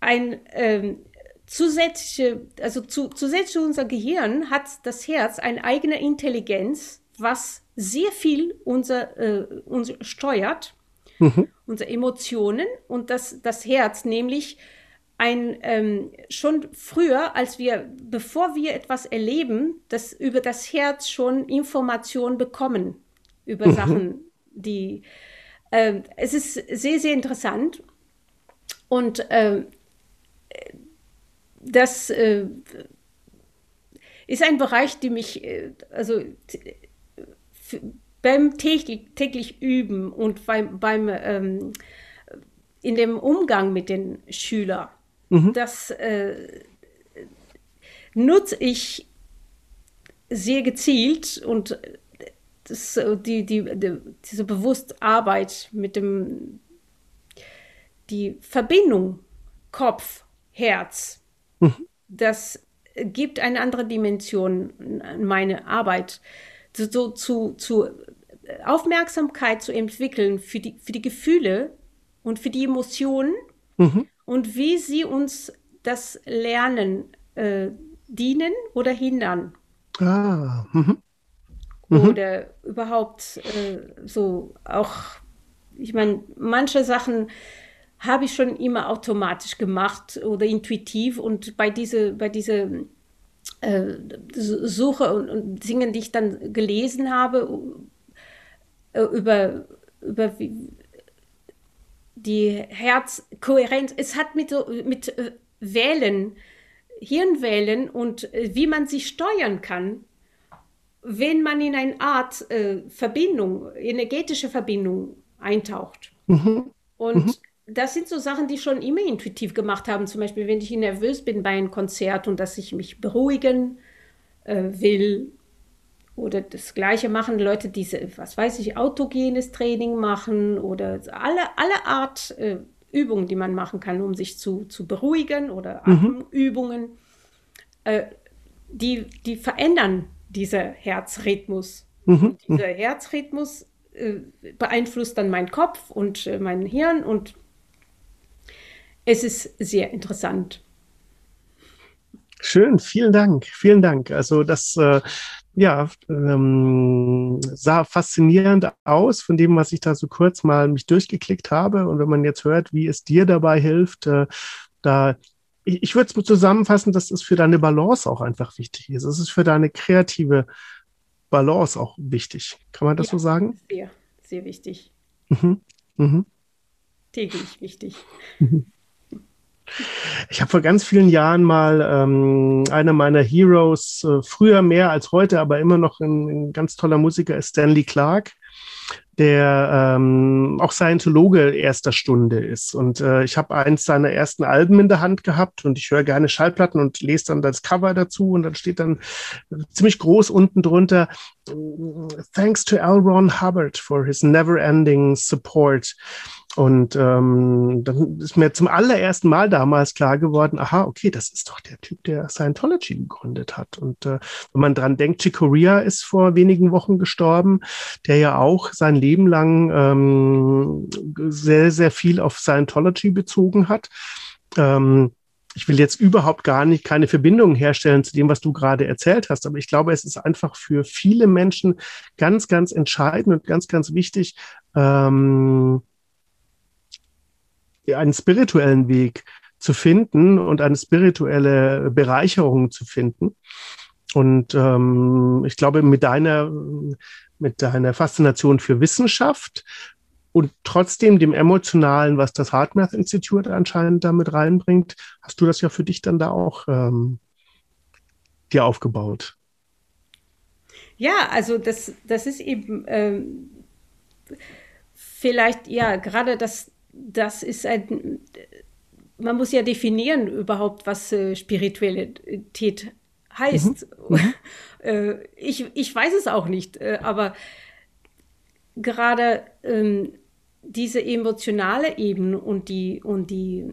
ein ähm, zusätzliche, also zu, zusätzlich zu unser Gehirn hat das Herz eine eigene Intelligenz, was sehr viel unser, äh, uns steuert, mhm. unsere Emotionen und das, das Herz nämlich ein ähm, schon früher, als wir, bevor wir etwas erleben, das über das Herz schon Informationen bekommen über mhm. Sachen, die äh, es ist sehr, sehr interessant. Und äh, das äh, ist ein Bereich, der mich, äh, also beim täglich, täglich Üben und beim, beim ähm, in dem Umgang mit den Schülern Mhm. Das äh, nutze ich sehr gezielt und das, die, die, die, diese bewusste Arbeit mit dem, die Verbindung Kopf, Herz, mhm. das gibt eine andere Dimension an meine Arbeit, so zu, zu Aufmerksamkeit zu entwickeln für die, für die Gefühle und für die Emotionen mhm und wie sie uns das Lernen äh, dienen oder hindern. Ah. Mhm. Mhm. Oder überhaupt äh, so auch, ich meine, manche Sachen habe ich schon immer automatisch gemacht oder intuitiv und bei diese, bei diese äh, suche und, und Dingen, die ich dann gelesen habe, äh, über, über wie, die Herzkohärenz, es hat mit, mit äh, Wählen, Hirnwellen und äh, wie man sie steuern kann, wenn man in eine Art äh, Verbindung, energetische Verbindung eintaucht. Mhm. Und mhm. das sind so Sachen, die schon immer intuitiv gemacht haben. Zum Beispiel, wenn ich nervös bin bei einem Konzert und dass ich mich beruhigen äh, will oder das Gleiche machen Leute, diese, was weiß ich, autogenes Training machen oder alle, alle Art äh, Übungen, die man machen kann, um sich zu, zu beruhigen oder mhm. Atemübungen, äh, die, die verändern diesen Herzrhythmus. Mhm. Dieser Herzrhythmus äh, beeinflusst dann meinen Kopf und äh, mein Hirn und es ist sehr interessant. Schön, vielen Dank, vielen Dank. Also das, äh, ja, ähm, sah faszinierend aus von dem, was ich da so kurz mal mich durchgeklickt habe. Und wenn man jetzt hört, wie es dir dabei hilft, äh, da ich, ich würde es zusammenfassen, dass es für deine Balance auch einfach wichtig ist. Es ist für deine kreative Balance auch wichtig. Kann man das ja, so sagen? Sehr, sehr wichtig. Mhm. Mhm. Täglich wichtig. Mhm. Ich habe vor ganz vielen Jahren mal ähm, einer meiner Heroes, äh, früher mehr als heute, aber immer noch ein, ein ganz toller Musiker ist Stanley Clark der ähm, auch Scientologe erster Stunde ist. Und äh, ich habe eins seiner ersten Alben in der Hand gehabt und ich höre gerne Schallplatten und lese dann das Cover dazu und dann steht dann ziemlich groß unten drunter Thanks to L. Ron Hubbard for his never-ending support. Und ähm, dann ist mir zum allerersten Mal damals klar geworden, aha, okay, das ist doch der Typ, der Scientology gegründet hat. Und äh, wenn man dran denkt, Chick Corea ist vor wenigen Wochen gestorben, der ja auch sein Leben lang ähm, sehr, sehr viel auf Scientology bezogen hat. Ähm, ich will jetzt überhaupt gar nicht keine Verbindung herstellen zu dem, was du gerade erzählt hast, aber ich glaube, es ist einfach für viele Menschen ganz, ganz entscheidend und ganz, ganz wichtig, ähm, einen spirituellen Weg zu finden und eine spirituelle Bereicherung zu finden. Und ähm, ich glaube, mit deiner, mit deiner Faszination für Wissenschaft und trotzdem dem Emotionalen, was das HeartMath Institute anscheinend damit reinbringt, hast du das ja für dich dann da auch ähm, dir aufgebaut. Ja, also das, das ist eben ähm, vielleicht, ja, gerade das, das ist ein, man muss ja definieren überhaupt, was äh, Spiritualität heißt. Mhm. mhm. äh, ich, ich weiß es auch nicht, äh, aber gerade ähm, diese emotionale Ebene und die, und die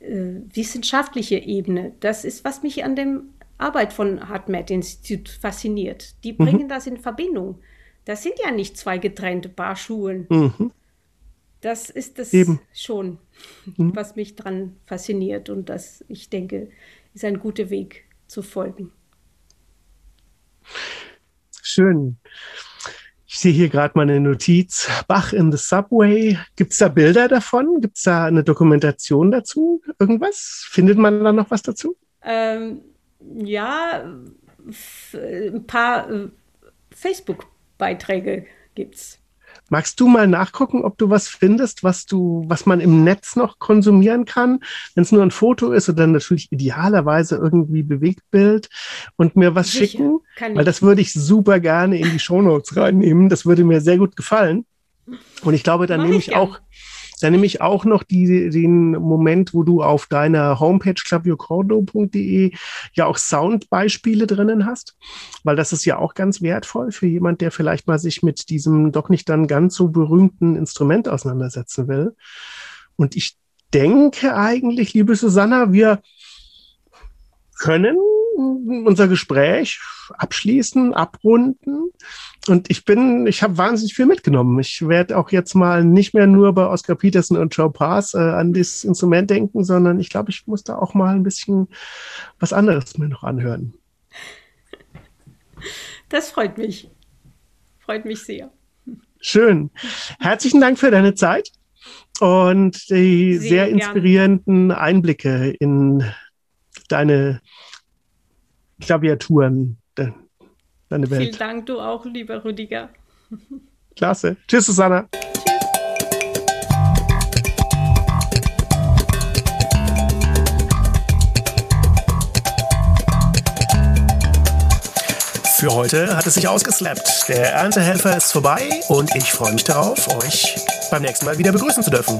äh, wissenschaftliche Ebene, das ist, was mich an der Arbeit von HeartMath-Institut fasziniert. Die mhm. bringen mhm. das in Verbindung. Das sind ja nicht zwei getrennte Paar Schulen. Mhm. Das ist das Eben. schon, mhm. was mich daran fasziniert und das, ich denke, ist ein guter Weg zu folgen. Schön. Ich sehe hier gerade mal eine Notiz. Bach in the Subway. Gibt es da Bilder davon? Gibt es da eine Dokumentation dazu? Irgendwas? Findet man da noch was dazu? Ähm, ja, ein paar äh, Facebook-Beiträge gibt es. Magst du mal nachgucken, ob du was findest, was du, was man im Netz noch konsumieren kann, wenn es nur ein Foto ist oder natürlich idealerweise irgendwie Bewegtbild und mir was Sicher, schicken? Weil das würde ich super gerne in die Shownotes reinnehmen. Das würde mir sehr gut gefallen. Und ich glaube, dann nehme ich, ich auch, dann nehme ich auch noch die, den Moment, wo du auf deiner Homepage claviocordo.de ja auch Soundbeispiele drinnen hast, weil das ist ja auch ganz wertvoll für jemand, der vielleicht mal sich mit diesem doch nicht dann ganz so berühmten Instrument auseinandersetzen will. Und ich denke eigentlich, liebe Susanna, wir können unser Gespräch abschließen, abrunden. Und ich bin, ich habe wahnsinnig viel mitgenommen. Ich werde auch jetzt mal nicht mehr nur bei Oscar Peterson und Joe Pass äh, an das Instrument denken, sondern ich glaube, ich muss da auch mal ein bisschen was anderes mir noch anhören. Das freut mich. Freut mich sehr. Schön. Herzlichen Dank für deine Zeit und die sehr, sehr inspirierenden Einblicke in deine Klaviaturen deine Welt. Vielen Dank, du auch, lieber Rüdiger. Klasse. Tschüss, Susanna. Für heute hat es sich ausgeslappt. Der Erntehelfer ist vorbei und ich freue mich darauf, euch beim nächsten Mal wieder begrüßen zu dürfen.